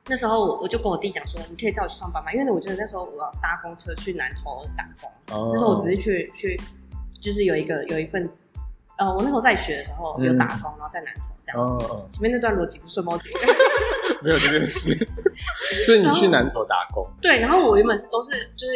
那时候我我就跟我弟讲说，你可以载我去上班吗？因为我觉得那时候我要搭公车去南投打工。Oh. 那时候我只是去去，就是有一个有一份，呃，我那时候在学的时候有打工，嗯、然后在南投这样。Oh, oh. 前面那段逻辑不顺，抱歉。没有这件事。所以你去南投打工？对，然后我原本是都是就是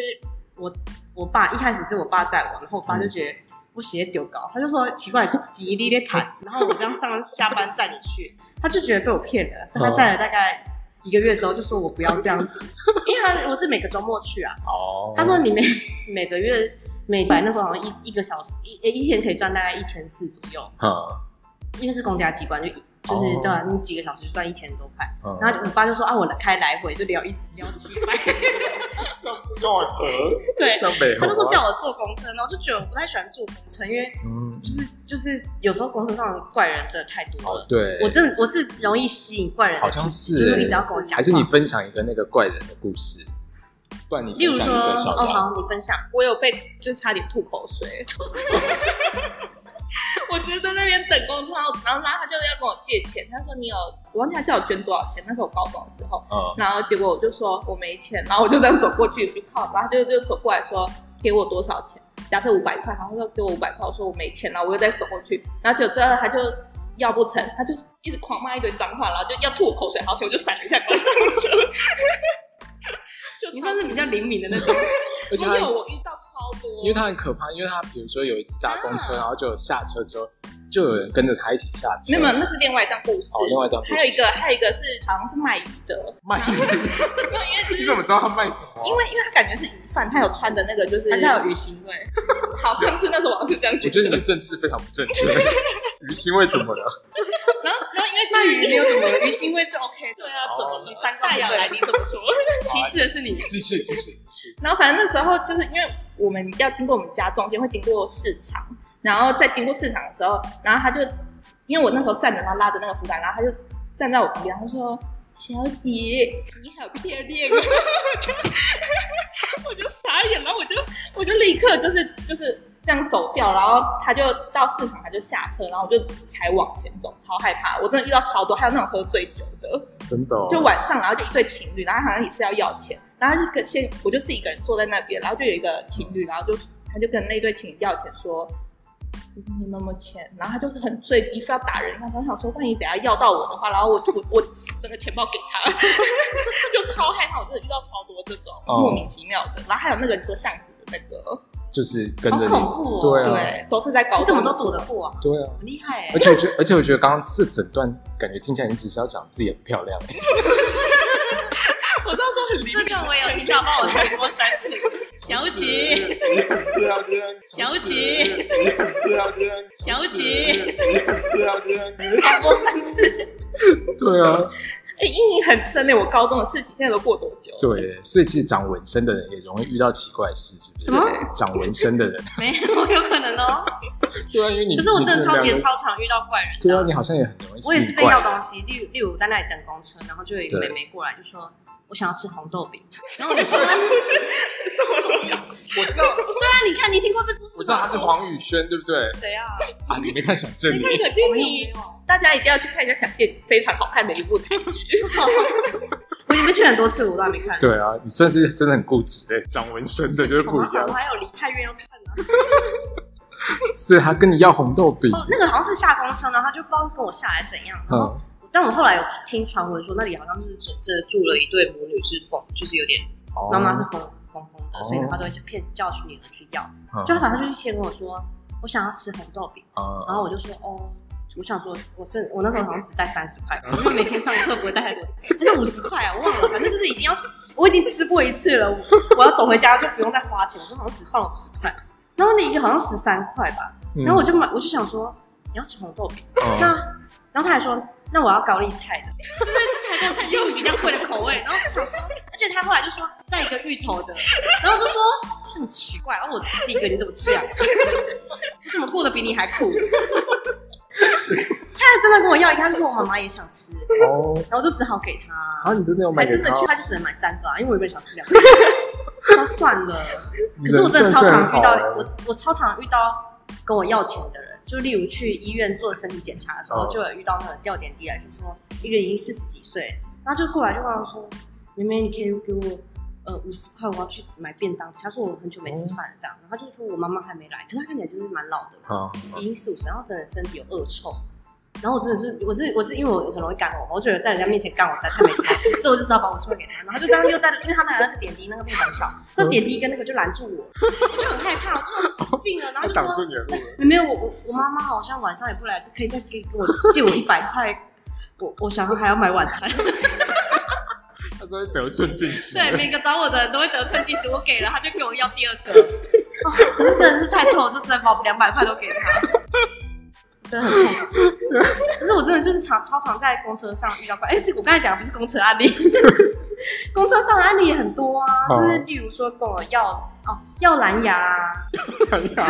我我爸一开始是我爸载我，然后我爸就觉得我鞋丢高，他就说奇怪，吉利的谈，然后我这样上下班载你去，他就觉得被我骗了，所以他载了大概。一个月之后就说我不要这样子，因为他我是每个周末去啊。哦。他说你每 每个月每白那时候好像一一个小时一一天可以赚大概一千四左右。因为是公家机关，就就是对你几个小时就赚一千多块。然后我爸就说啊，我开来回就聊一聊几百。这样这么合？对。这样美。他就说叫我坐公车，然后就觉得我不太喜欢坐公车，因为嗯，就是就是有时候公车上的怪人真的太多了。对。我真的我是容易吸引怪人，好像是，就是一直要跟我讲。还是你分享一个那个怪人的故事？不然你例如说，分享一个小哦，好，你分享。我有被就是差点吐口水。我就在那边等公车，然后然后他就是要跟我借钱，他说你有，我忘记他叫我捐多少钱，那是我高中的时候，嗯然后结果我就说我没钱，然后我就这样走过去就靠，然后他就就走过来说给我多少钱，假设五百块，然后他说给我五百块，我说我没钱，然后我又再走过去，然后结果最后他就要不成，他就一直狂骂一堆脏话，然后就要吐我口水，好险我就闪了一下高速公车。就你算是比较灵敏的那种，而且他没有，我遇到超多，因为他很可怕，因为他比如说有一次搭公车，啊然后就下车之后，就有人跟着他一起下车。没有没有，那是另外一段故事。哦另外一段故事还有一个，还有一个是好像是卖鱼的，卖鱼，因为就是你怎么知道他卖什么？因为因为他感觉是鱼贩，他有穿的那个就是还是有鱼腥味。好像是那时候我是这样我觉得你们政治非常不正确。鱼腥味怎么了？然后然后因为那鱼没有有什么鱼腥味是 OK 的。对啊，怎么哦你三大咬来你怎么说？歧视的是你。继续继续继续。然后反正那时候就是因为我们要经过我们家中间会经过市场，然后在经过市场的时候，然后他就因为我那时候站着，他拉着那个扶杆，然后他就站在我旁边，他说：“小姐，你好漂亮。”我就我就傻眼，了我就我就立刻就是就是这样走掉，然后他就到市场，他就下车，然后我就才往前走，超害怕，我真的遇到超多，还有那种喝醉酒的。真的、哦，就晚上，然后就一对情侣，然后好像也是要要钱，然后就跟先我就自己一个人坐在那边，然后就有一个情侣，然后就他就跟那对情侣要钱说。你有没有钱？然后他就是很醉，一副要打人。他说想说，万一等下要到我的话，然后我 我我整个钱包给他，就超害怕。我真的遇到超多这种莫名其妙的。然后还有那个你说巷子的那个，就是跟着你，好恐怖哦对啊，对，都是在搞你怎么都躲得过啊？对啊。很厉害哎而！且我觉得，而且我觉得刚刚这整段感觉听起来，你只是要讲自己很漂亮。我到时候很这个我也有听到，帮我重播三次。小姐，小姐小姐你很漂亮。重播三次。对啊，哎，阴影很深呢，我高中的事情现在都过多久？对，所以其实长纹身的人也容易遇到奇怪的事，是不是？什么长纹身的人？没有，有可能哦。对啊，因为你可是我真的超别你们两个超常遇到怪人。对啊，你好像也很容易我也是被要东西，例如例如我在那里等公车，然后就有一个妹妹过来就说。我想要吃红豆饼，然后我就说：“我知道，对啊，你看你听过这故事吗？我知道他是黄宇轩，对不对？谁啊？啊，你没看《想见你》？那肯定你，大家一定要去看一下《想见你》，非常好看的一部台剧。我已经去很多次，我都还没看。对啊，你算是真的很固执诶，长纹身的就是不一我样。还有离太远要看呢、所以他跟你要红豆饼，哦，那个好像是下公车，然后他就不知道跟我下来怎样。然后，嗯，但我后来有听传闻说，那里好像就是只只住了一对母女是疯，就是有点哦妈妈是疯疯疯的，哦所以他都会骗叫女儿去要。嗯就反正他就先跟我说，我想要吃红豆饼。嗯然后我就说哦，我想说我是我那时候好像只带三十块，因为每天上课不会带太多钱，还是五十块啊，我忘了，反正就是已经要，我已经吃过一次了，我我要走回家就不用再花钱，我说好像只放了五十块，然后那一个好像十三块吧，然后我就买，我就想说你要吃红豆饼，嗯那然后他还说那我要高丽菜的，就是他还给我指定比较贵的口味，然后就想说，而且他后来就说再一个芋头的，然后就说很奇怪，然后我只吃一个，你怎么吃两个？我怎么过得比你还苦？他还真的跟我要一个，他就说我妈妈也想吃，哦，然后我就只好给他。啊，你真的要买给真的？去，他就只能买三个啊，因为我原本想吃两个。那算了，可是我真的超常遇到，我我超常遇到跟我要钱的人，就例如去医院做身体检查的时候，哦就有遇到那个吊点滴来，就说一个已经四十几岁，然后就过来就跟我说：“妹妹，你可以给我呃五十块，我要去买便当吃。”他说我很久没吃饭了，这样，然后他就说我妈妈还没来，可是他看起来就是蛮老的，啊，已经四五十，然后整个身体有恶臭。然后我真的是，我是我是因为我很容易干呕嘛，我觉得在人家面前干我实在太没礼貌，所以我就只好把我出来给他，然后就这样又在，因为他拿那个点滴，那个病很小，那点滴跟那个就拦住我，我就很害怕，我就很近了，然后就说挡住你的路了。没有，我我我妈妈好像晚上也不来，可以再给给我借我一百块，我我想说还要买晚餐，他说得寸进尺，对，每个找我的人都会得寸进尺，我给了他就给我要第二个，哦，真的是太臭了，就真的把两百块都给他。真的很痛苦，可是我真的就是常超常在公车上遇到怪。哎、欸，这个我刚才讲的不是公车案例，公车上的案例也很多啊，哦。就是例如说跟我要哦要蓝牙啊，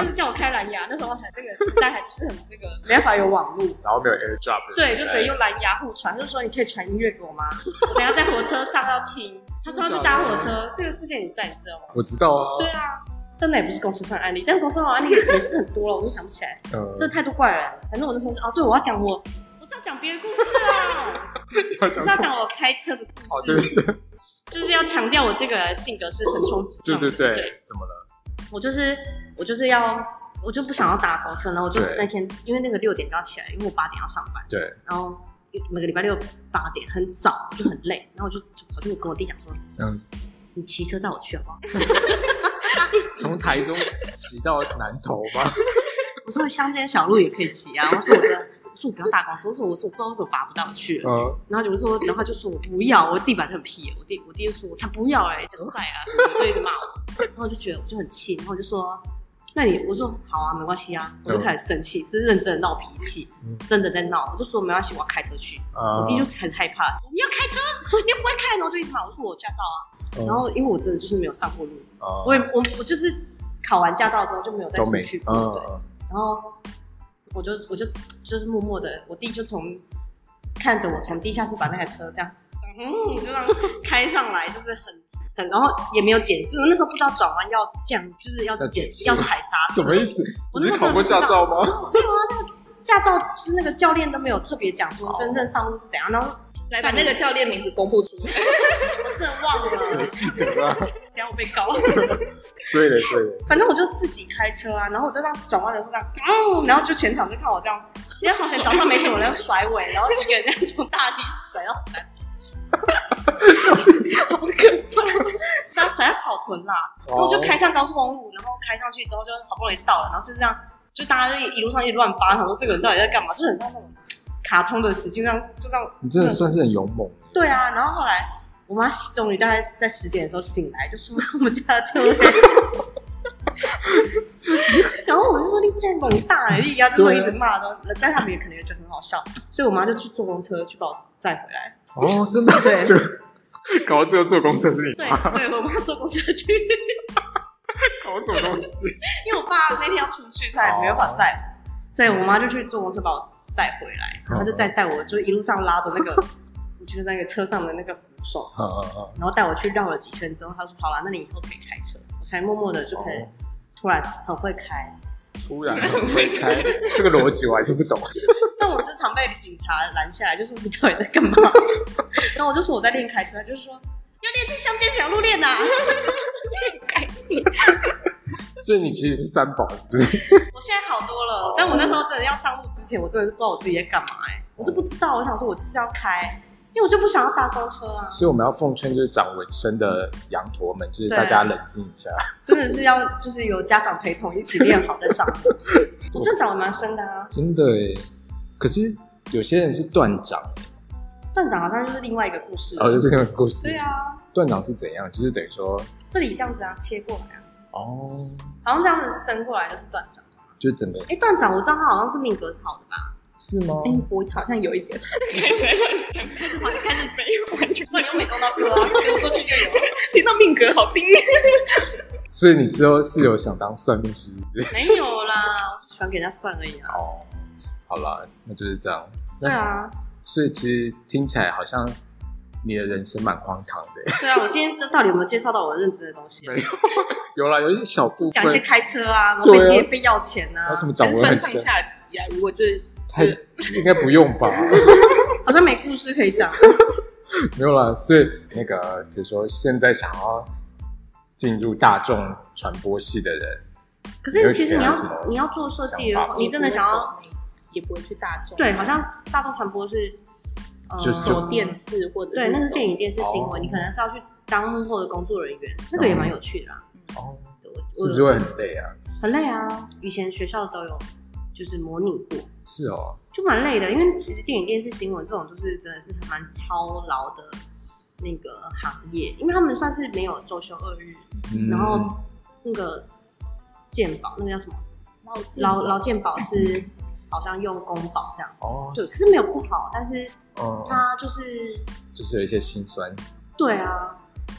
就是叫我开蓝牙，那时候还那个时代还不是很那个，没办法有网络，然后没有 AirDrop，对，就只能用蓝牙互传，就是说你可以传音乐给我吗？我等下在火车上要听，他说要去搭火车，这个事件你在，你知道吗？我知道啊。对啊，但那也不是公司上的案例，但公司上的案例也是很多了，我就想不起来。嗯，这太多怪人。反正我那时候哦，对，我要讲我，我是要讲别的故事啊，要我是要讲我开车的故哦，事，对对对，就是要强调我这个人性格是很冲击。对对对对，怎么了？我就是我就是要我就不想要搭公车，然后我就那天因为那个六点就要起来，因为我八点要上班，对，然后每个礼拜六八点很早，就很累，然后我就就跑去跟我弟讲说，嗯，你骑车载我去好不好？从台中骑到南投吗？我说乡间小路也可以骑啊，我说我真的。我说我不要搭公司，我说我说我不知道为什么拔不到去了，嗯，然后就说，然后他就说我不要，我地板很屁，我弟我弟就说我才不要哎、欸，就晒啊，就一直骂我，然后我就觉得我就很气，然后我就说，那你我说好啊，没关系啊，我就开始生气，是认真的闹脾气，嗯。真的在闹，我就说没关系，我要开车去，啊。我弟就是很害怕，你要开车，你又不会开，然后就一直骂，我说我驾照啊，嗯然后因为我真的就是没有上过路，啊我也我我就是考完驾照之后就没有再出去，过，然后我就我就就是默默的，我弟就从看着我从地下室把那台车这样，嗯，就这样开上来，就是很很，然后也没有减速，那时候不知道转弯要降，就是要要减要踩刹车，什么意思？我那时候考过驾照吗？没有啊，那个驾照就是那个教练都没有特别讲说真正上路是怎样，然后来把那个教练名字公布出来。我真的忘谁了，记得啊？等下我被告。对的对的，反正我就自己开车啊，然后我就这样转弯的时候这样，嗯，然后就全场就看我这样，因为好像早上没什么人甩尾，然后一个人这样从大地甩到好可怕，这样甩到草屯啦，然后就开上高速公路，然后开上去之后就好不容易到了，然后就这样，就大家就一路上一直乱扒，想说这个人到底在干嘛，就很像那种卡通的实际上就这样，你真的算是很勇猛。对啊，然后后来我妈终于大概在十点的时候醒来，就说我们家的车位。然后我就说你这样猛大哎，你呀，就说一直骂的，但他们也可能也觉得很好笑，所以我妈就去坐公车去把我载回来。哦，真的 对就搞到最后坐公车是你对妈，对，我妈坐公车去，搞什么东西？因为我爸那天要出去，所以没办法载，所以我妈就去坐公车把我载回来，然后就再带我，就一路上拉着那个，就是那个车上的那个扶手。然后带我去绕了几圈之后，他说：“好了，那你以后可以开车。”我才默默的就可以哦突然很会开。突然很会开，这个逻辑我还是不懂。但我经常被警察拦下来，就说你到底在干嘛？然后我就说我在练开车，他就说要练去乡间小路练啊，练开车。所以你其实是三宝，是不是？我现在好多了，但我那时候真的要上路之前，我真的是不知道我自己在干嘛哎、我就不知道，我想说我就是要开，因为我就不想要搭公车啊，所以我们要奉劝就是长纹身的羊驼们，就是大家冷静一下。真的是要就是有家长陪同一起练好再上路。我真的长得蛮深的啊，真的哎，可是有些人是断掌，断掌好像就是另外一个故事。哦，就是那个故事。对啊，断掌是怎样？就是等于说，这里这样子啊，切过来啊，哦，好像这样子伸过来就是断掌。就是整个哎，断掌我知道他好像是命格是好的吧？是吗？哎，我好像有一点，开始开始开始没有完全，那 你用美工刀割啊，割过去就有了。听到命格好低。所以你之后是有想当算命师？没有啦，我只喜欢给人家算而已啊。哦，好啦，那就是这样。对啊，所以其实听起来好像你的人生蛮荒唐的。对啊，我今天这到底有没有介绍到我认知的东西？没有，有啦，有一些小部分讲一些开车啊，然后被接被要钱啊有，什么掌纹分很深，上下集啊，如果就是太应该不用吧？好像没故事可以讲。没有啦，所以那个比如说现在想要进入大众传播系的人，可是其实你要你要做设计的话，你真的想要也不会去大众，对，好像大众传播是呃就是走电视或者对，那是走电影电视新闻，哦你可能是要去当幕后的工作人员，那个也蛮有趣的啦。哦，对我我是不是会很累啊？很累啊？以前学校都有就是模拟过，是哦，就蛮累的，因为其实电影电视新闻这种就是真的是蛮操劳的那个行业，因为他们算是没有周休二日，嗯然后那个健保那个叫什么劳劳劳健保是好像用公保这样，哦，对，可是没有不好，但是嗯，它就是就是有一些心酸。对啊，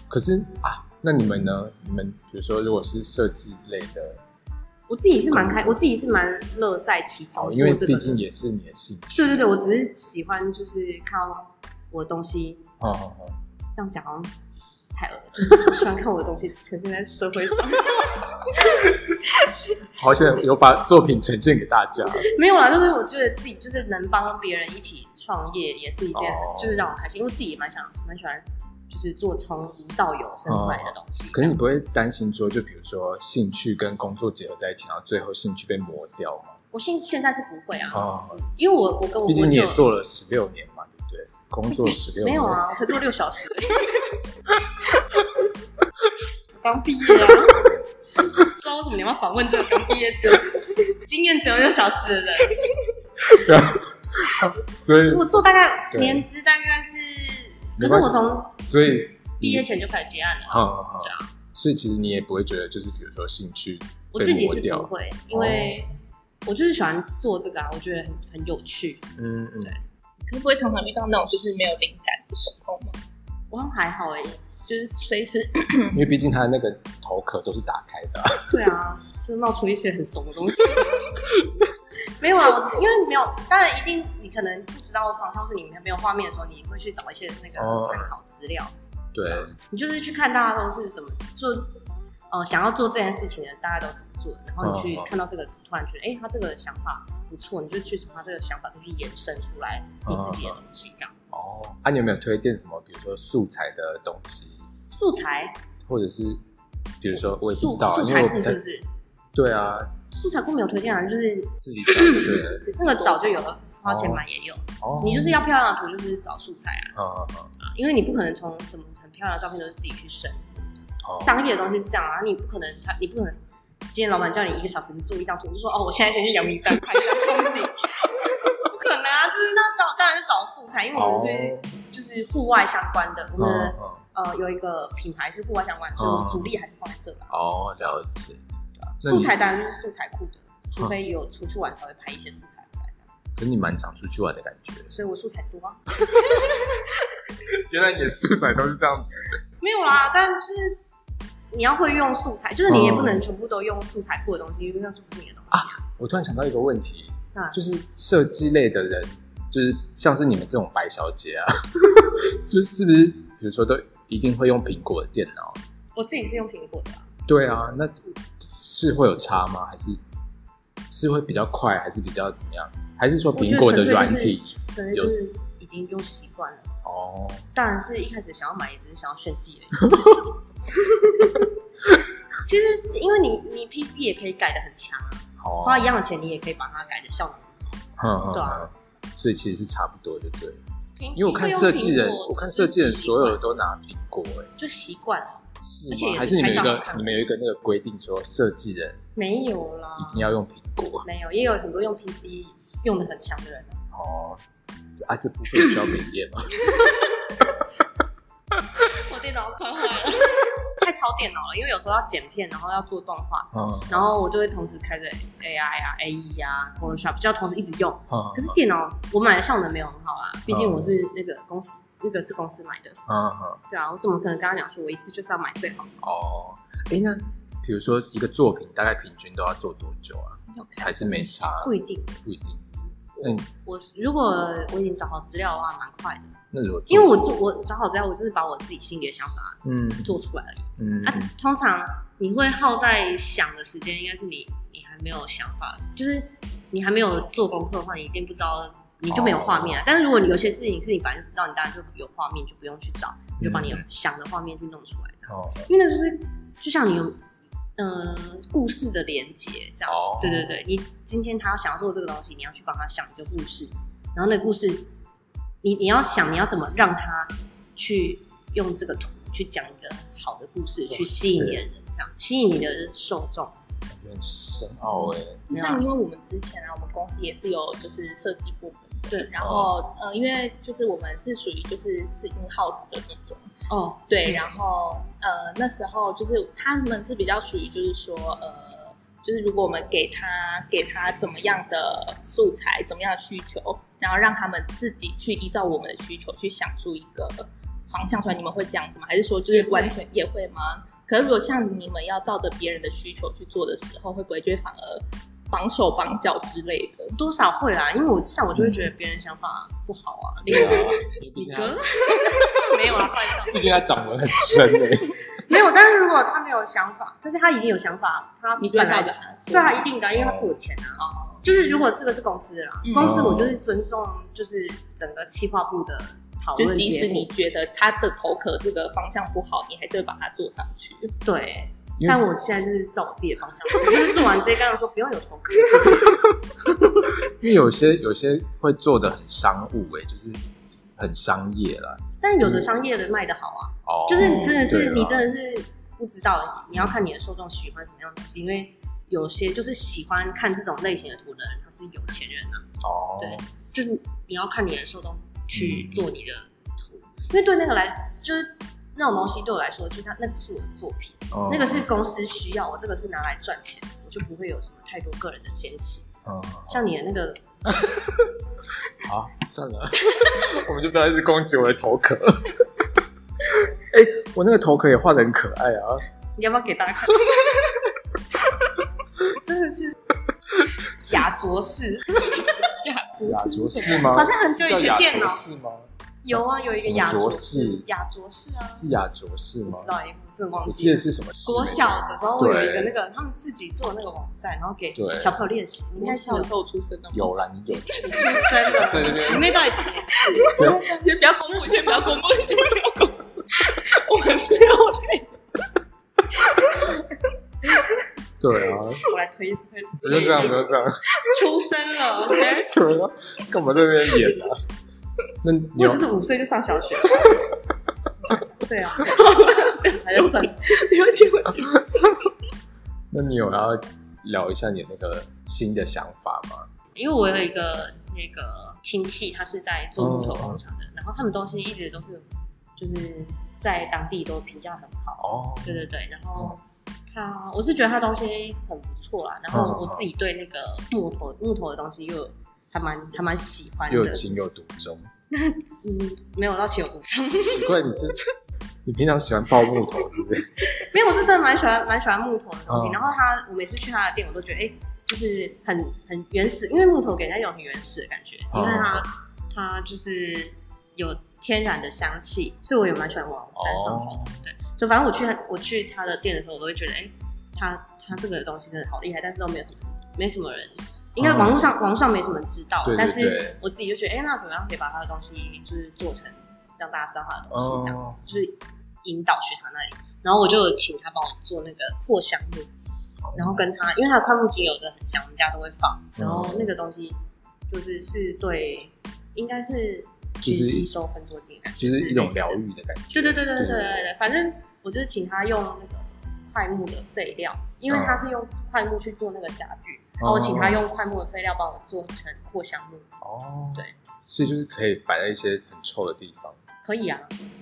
可是啊，那你们呢？你们比如说，如果是设计类的，我自己是蛮开，我自己是蛮乐在其中哦，因为这毕竟也是你的兴趣。对对对，我只是喜欢就是看到我的东西，哦哦哦，这样讲好像太恶了，就是我喜欢看我的东西呈现在社会上。好像有把作品呈现给大家。没有啦，就是我觉得自己就是能帮别人一起创业，也是一件哦就是让我开心，因为自己也蛮想蛮喜欢，就是做从无到有生出来的东西。可是你不会担心说，就比如说兴趣跟工作结合在一起，然后最后兴趣被磨掉吗？我现现在是不会啊，哦，因为我我跟我毕竟你也做了十六年？工作十六年，没有啊，我才做六小时，刚毕业啊。不知道为什么你要访问这个刚毕业只有经验只有六小时的人？对啊，所以我做大概年资大概是，可是我从所以毕业前就开始接案了。好好好。对啊，所以其实你也不会觉得，就是比如说兴趣我自己是不会，因为我就是喜欢做这个啊，我觉得很很有趣。嗯嗯，对可是不会常常遇到那种就是没有灵感的时候吗？我还好哎、就是随时因为毕竟他的那个头壳都是打开的啊、对啊，就是冒出一些很怂的东西。没有啊，我因为没有，当然一定你可能不知道方向，或是你没有画面的时候，你会去找一些那个哦参考资料。对，你就是去看大家都是怎么做，呃，想要做这件事情的，大家都怎么做的，然后你去哦哦看到这个，突然觉得，哎、他这个想法不错，你就去从他这个想法再去延伸出来你自己的东西，这样。哦，啊，你有没有推荐什么，比如说素材的东西，素材，或者是比如说我也不知道啊，素材库是不是？对啊，素材库没有推荐啊，就是自己找就对了。那个早就有了，花钱买也有。哦，你就是要漂亮的图，就是找素材啊，嗯嗯嗯，因为你不可能从什么很漂亮的照片都是自己去生。哦，商业的东西是这样啊，你不可能他，你不可能今天老板叫你一个小时你做一张图，你就说哦，我现在先去阳明山拍一张风景，不可能啊，就是那找当然是找素材，因为我们是、哦就是户外相关的，我们呃有一个品牌是户外相关，所以主力还是放在这吧。哦，了解。素材当然就是素材库的，除非有出去玩才会拍一些素材回来这样，可是你蛮常出去玩的感觉。所以我素材多啊。原来你的素材都是这样子。没有啦，但就是你要会用素材，就是你也不能全部都用素材库的东西，因为那就不是你的东西啊。我突然想到一个问题，啊就是设计类的人，就是像是你们这种白小姐啊，就是是不是，比如说都一定会用苹果的电脑？我自己是用苹果的、啊，对啊，那是会有差吗？还是是会比较快，还是比较怎么样？还是说苹果的软体？纯粹就是已经用习惯了。哦，当然是一开始想要买，也只是想要炫技而已。其实，因为你你 PC 也可以改的很强啊，好花一样的钱，你也可以把它改的效能很好。嗯对啊，所以其实是差不多，的对了。因因为我看设计人，我看设计人所有的都拿苹果、欸，哎，就习惯了，是吗？还是你们有一个你们有一个那个规定，说设计人没有啦，一定要用苹果？没有，也有很多用 PC 用的很强的人啊。哦，这啊，这部分交给叶嘛。我电脑快坏了，太超电脑了，因为有时候要剪片，然后要做动画，嗯，然后我就会同时开着 AI 啊、AE 啊、Photoshop，就要同时一直用。嗯可是电脑我买的效能没有很好啊，毕竟我是那个公司，那个是公司买的。嗯嗯，对啊，我怎么可能跟他讲说我一次就是要买最好的？哦，哎，那比如说一个作品大概平均都要做多久啊？还是没差？不一定。不一定。我如果我已经找好资料的话，蛮快的，那如果因为我做我找好资料，我就是把我自己心里的想法嗯做出来而已。嗯啊，通常你会耗在想的时间，应该是你你还没有想法，就是你还没有做功课的话，你一定不知道，你就没有画面啊。但是如果你有些事情是你本来就知道，你当然就有画面，就不用去找，你就把你有想的画面去弄出来，这样。哦因为那就是就像你有呃故事的连接这样。哦对对对，你今天他要想要做这个东西，你要去帮他想一个故事，然后那个故事，你你要想你要怎么让他去用这个图去讲一个好的故事，去吸引你的人，这样吸引你的受众。有点深奥哎。像因为我们之前啊，我们公司也是有就是设计部门的，对然后呃，因为就是我们是属于就是是 in house 的那种，哦，对，然后呃那时候就是他们是比较属于就是说呃，就是如果我们给他给他怎么样的素材，怎么样的需求，然后让他们自己去依照我们的需求去想出一个方向出来，你们会这样子吗？还是说就是完全也会吗？可是如果像你们要照着别人的需求去做的时候，会不会就会反而绑手绑脚之类的。多少会啦，因为我像我就会觉得别人想法不好啊。对啊，李哥 没有啊。毕竟他掌纹很深诶。没有，但是如果他没有想法，但是他已经有想法，他你本来的，对啊，一定的，因为他付我钱啊。哦，就是如果这个是公司的啦，公司我就是尊重，就是整个企划部的讨论。就即使你觉得他的头壳这个方向不好，你还是会把它做上去。对，但我现在就是照我自己的方向，我就是做完这些，刚刚说不用有头壳。因为有些有些会做的很商务，哎，就是很商业啦。但有的商业的卖的好啊。哦，就是你真的是你真的是不知道，你要看你的受众喜欢什么样的东西，因为有些就是喜欢看这种类型的图的人，他是有钱人呐。哦，对，就是你要看你的受众去做你的图，因为对那个来就是那种东西对我来说，就是它那不是我的作品，那个是公司需要，我这个是拿来赚钱，我就不会有什么太多个人的坚持。嗯，像你的那个，好算了，我们就不要一直攻击我的头壳。哎、欸，我那个头壳也画的很可爱啊！你要不要给大家看？真的是雅卓式，雅卓式吗？好像很久以前电脑是吗？有啊，有一个雅卓氏，雅卓氏啊，是雅卓氏吗？不知道，也真忘记。我记得是什么？国小的时候有一个那个他们自己做那个网站，然后给小朋友练习。你应该小时候出生的吗？有啦，你有。你出生了？对对对。里面到底？先不要公布，先不要公布，先不要公布。我们是要推，对啊，我来推一推。不用这样，不用这样。出生了，对啊，干嘛在那边演啊？那你又不是五岁就上小学？对啊，还在算，对不起，对不起。那你有要聊一下你那个新的想法吗？因为我有一个那个亲戚，他是在做木头工厂的，然后他们东西一直都是。就是在当地都评价很好哦，对对对，然后他我是觉得他东西很不错啦，然后我自己对那个木头木头的东西又还蛮还蛮喜欢的，又情有独钟。嗯，没有到情有独钟。奇怪，你是你平常喜欢抱木头是不是？没有，我是真的蛮喜欢蛮喜欢木头的东西。然后他我每次去他的店，我都觉得哎，就是很很原始，因为木头给人家一种很原始的感觉，因为他他就是有。天然的香气，所以我也蛮喜欢往山上跑。Oh. 对，所以反正我去他我去他的店的时候，我都会觉得，哎、欸，他他这个东西真的好厉害，但是都没有什么没什么人，应该网络上、oh. 网络上没什么人知道。对对对，但是我自己就觉得，哎、欸，那怎么样可以把他的东西就是做成让大家知道他的东西，这样、oh. 就是引导去他那里。然后我就请他帮我做那个扩香木，oh. 然后跟他，因为他的桧木精油真的很香，我们家都会放。然后那个东西就是是对，应该是。就是吸收很多精，就是一种疗愈的感觉。对对对对对对对，反正我就是请他用那个快木的废料，因为他是用快木去做那个家具，然后我请他用快木的废料帮我做成扩香木。哦，对，所以就是可以摆在一些很臭的地方。可以啊，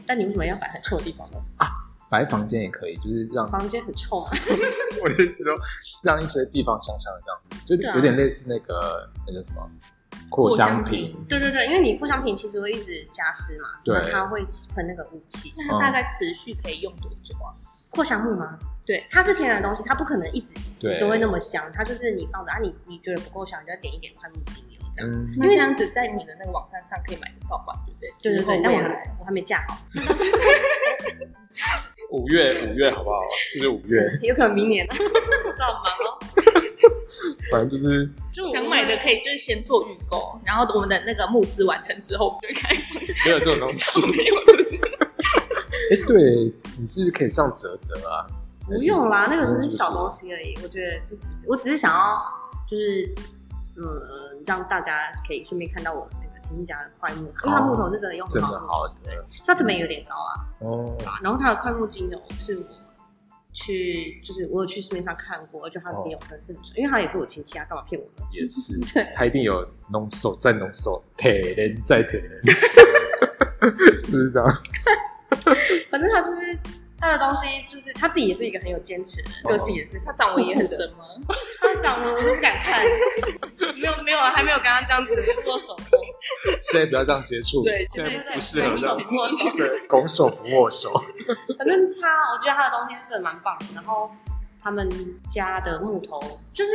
但你为什么要摆很臭的地方呢？啊，摆房间也可以，就是让房间很臭嘛。我的意思说，让一些地方香香的这样，就有点类似那个那个什么。扩香瓶，对对对，因为你扩香瓶其实会一直加湿嘛，对，它会喷那个雾气。那它大概持续可以用多久啊？扩香木吗？对，它是天然的东西，它不可能一直都会那么香。它就是你放着啊，你你觉得不够香，你就要点一点桧木精油这样。因为这样子在你的那个网站上可以买得到吧？对不对？对对对，但我还我还没架好。五月五月好不好？是不是五月？有可能明年，这好忙哦。反正就是，想买的可以就是先做预购，然后我们的那个募资完成之后，我们就开没有这种东西，没有，对不对？哎，对，你是不是可以上泽泽啊？不用啦，那个只是小东西而已。我觉得就只是，我只是想要就是，嗯，让大家可以顺便看到我那个亲戚家的块木，因为它木头是真的用真的好的，它成本有点高啊。哦，然后它的块木精油是我。去就是我有去市面上看过，就他的精油真的是很纯，因为他也是我亲戚啊，干嘛骗我呢？也是，对，他一定有浓缩再浓缩，铁人再铁人，是 不 是这样？反正他就是他的东西，就是他自己也是一个很有坚持的人，个性也是。他掌纹也很深吗？他的掌纹我都不敢看，没有没有啊，还没有跟他这样子握手过。现在不要这样接触，对，现在不适合这样握手，对，拱手不握手。反正他，我觉得他的东西是真的蛮棒的。然后他们家的木头，就是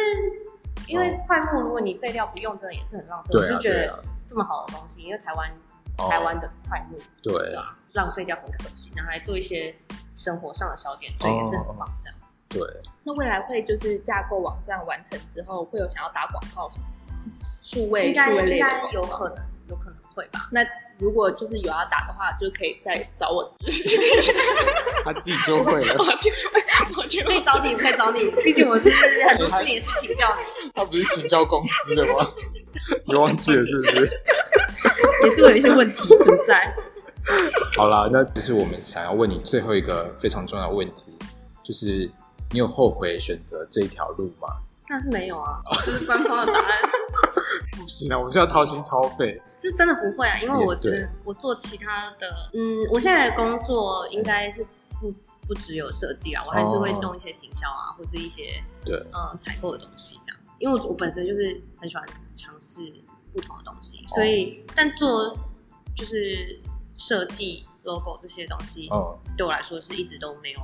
因为快木如果你废料不用，真的也是很浪费。我是觉得这么好的东西，因为台湾哦台湾的快木对啊，浪费掉很可惜，拿来做一些生活上的小点缀也是很棒。这样对，那未来会就是架构网站完成之后，会有想要打广告什么吗？数位应该数位类的应该广告有可能，有可能会吧。那如果就是有要打的话，就可以再找我咨询。他自己就会了。我就我就可以找你，可以找你，毕竟我就是很多事情也是请教你，他不是请教公司的吗？你忘记了是不是？也是有一些问题存在。好啦，那就是我们想要问你最后一个非常重要的问题，就是你有后悔选择这一条路吗？但是没有啊，这是官方的答案，不行啊，我们是要掏心掏肺。就真的不会啊，因为我觉得我做其他的，嗯，我现在的工作应该是不不只有设计啊，我还是会弄一些行销啊，或是一些对，嗯采购的东西这样，因为我我本身就是很喜欢尝试不同的东西，所以但做就是设计 logo 这些东西，嗯，对我来说是一直都没有。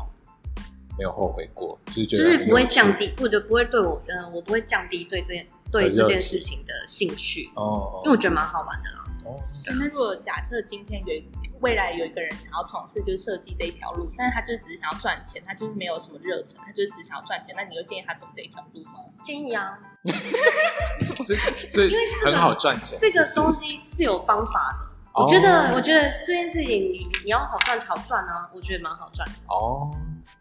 没有后悔过，就是觉得就是不会降低，不对，不会对我，嗯、我不会降低对这件对这件事情的兴趣，哦，因为我觉得蛮好玩的啦。哦，那如果假设今天有一未来有一个人想要从事就是设计这一条路，但是他就只是想要赚钱，他就是没有什么热忱，他就是只想要赚钱，那你会建议他走这一条路吗？建议啊，所以所以很好赚钱，这个东西是有方法的。哦我觉得，我觉得这件事情你你要好赚好赚啊，我觉得蛮好赚的。哦，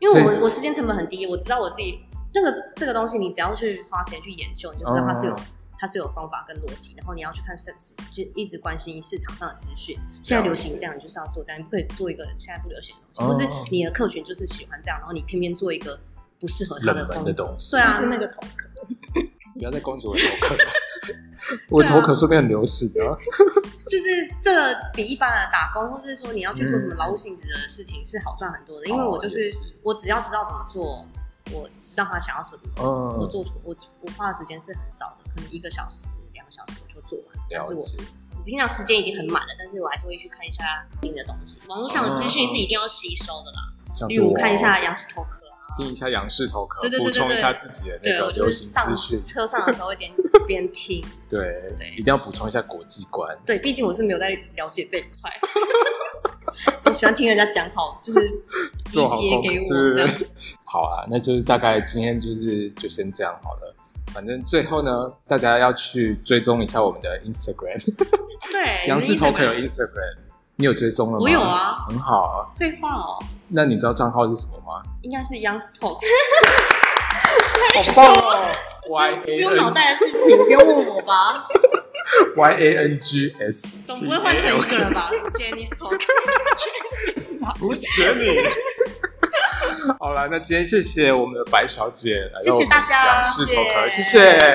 因为我我时间成本很低，我知道我自己这个这个东西，你只要去花时间去研究，你就知道它是有、嗯它是有方法跟逻辑，然后你要去看是不是就一直关心市场上的资讯。现在流行这样，你就是要做这样，你不可以做一个现在不流行的东西，哦或是你的客群就是喜欢这样，然后你偏偏做一个不适合他的风格。门的东西，对啊是那个头壳。不要再攻击我的头壳，我的头壳说不定很流行啊。就是这个比一般的打工，或者是说你要去做什么劳务性质的事情是好赚很多的，因为我就是我只要知道怎么做，我知道他想要什么，嗯。我做出我我花的时间是很少的，可能一个小时、两个小时我就做完。但是我了解，我平常时间已经很满了，但是我还是会去看一下新的东西。网络上的资讯是一定要吸收的啦，例像是我如看一下杨氏头听一下杨氏头壳，补充一下自己的那个流行资讯，车上的时候会边 边听。对对一定要补充一下国际观。对，毕竟我是没有在了解这一块，我喜欢听人家讲好，就是集 做好功结给我对对对这样。好啊，那就是大概今天就是就先这样好了。反正最后呢，大家要去追踪一下我们的 Instagram，对，杨氏头壳有 Instagram，你有追踪了吗？我有啊，很好啊。废话哦，那你知道账号是什么吗？应该是 Young Talk，好棒哦！Y 不 A 用脑袋的事情，不用问我吧，Y A N G S，总不会换成一个了吧？Jenny's Talk，不是 Jenny。好了，那今天谢谢我们的白小姐来谢谢大家杨氏头壳，谢谢。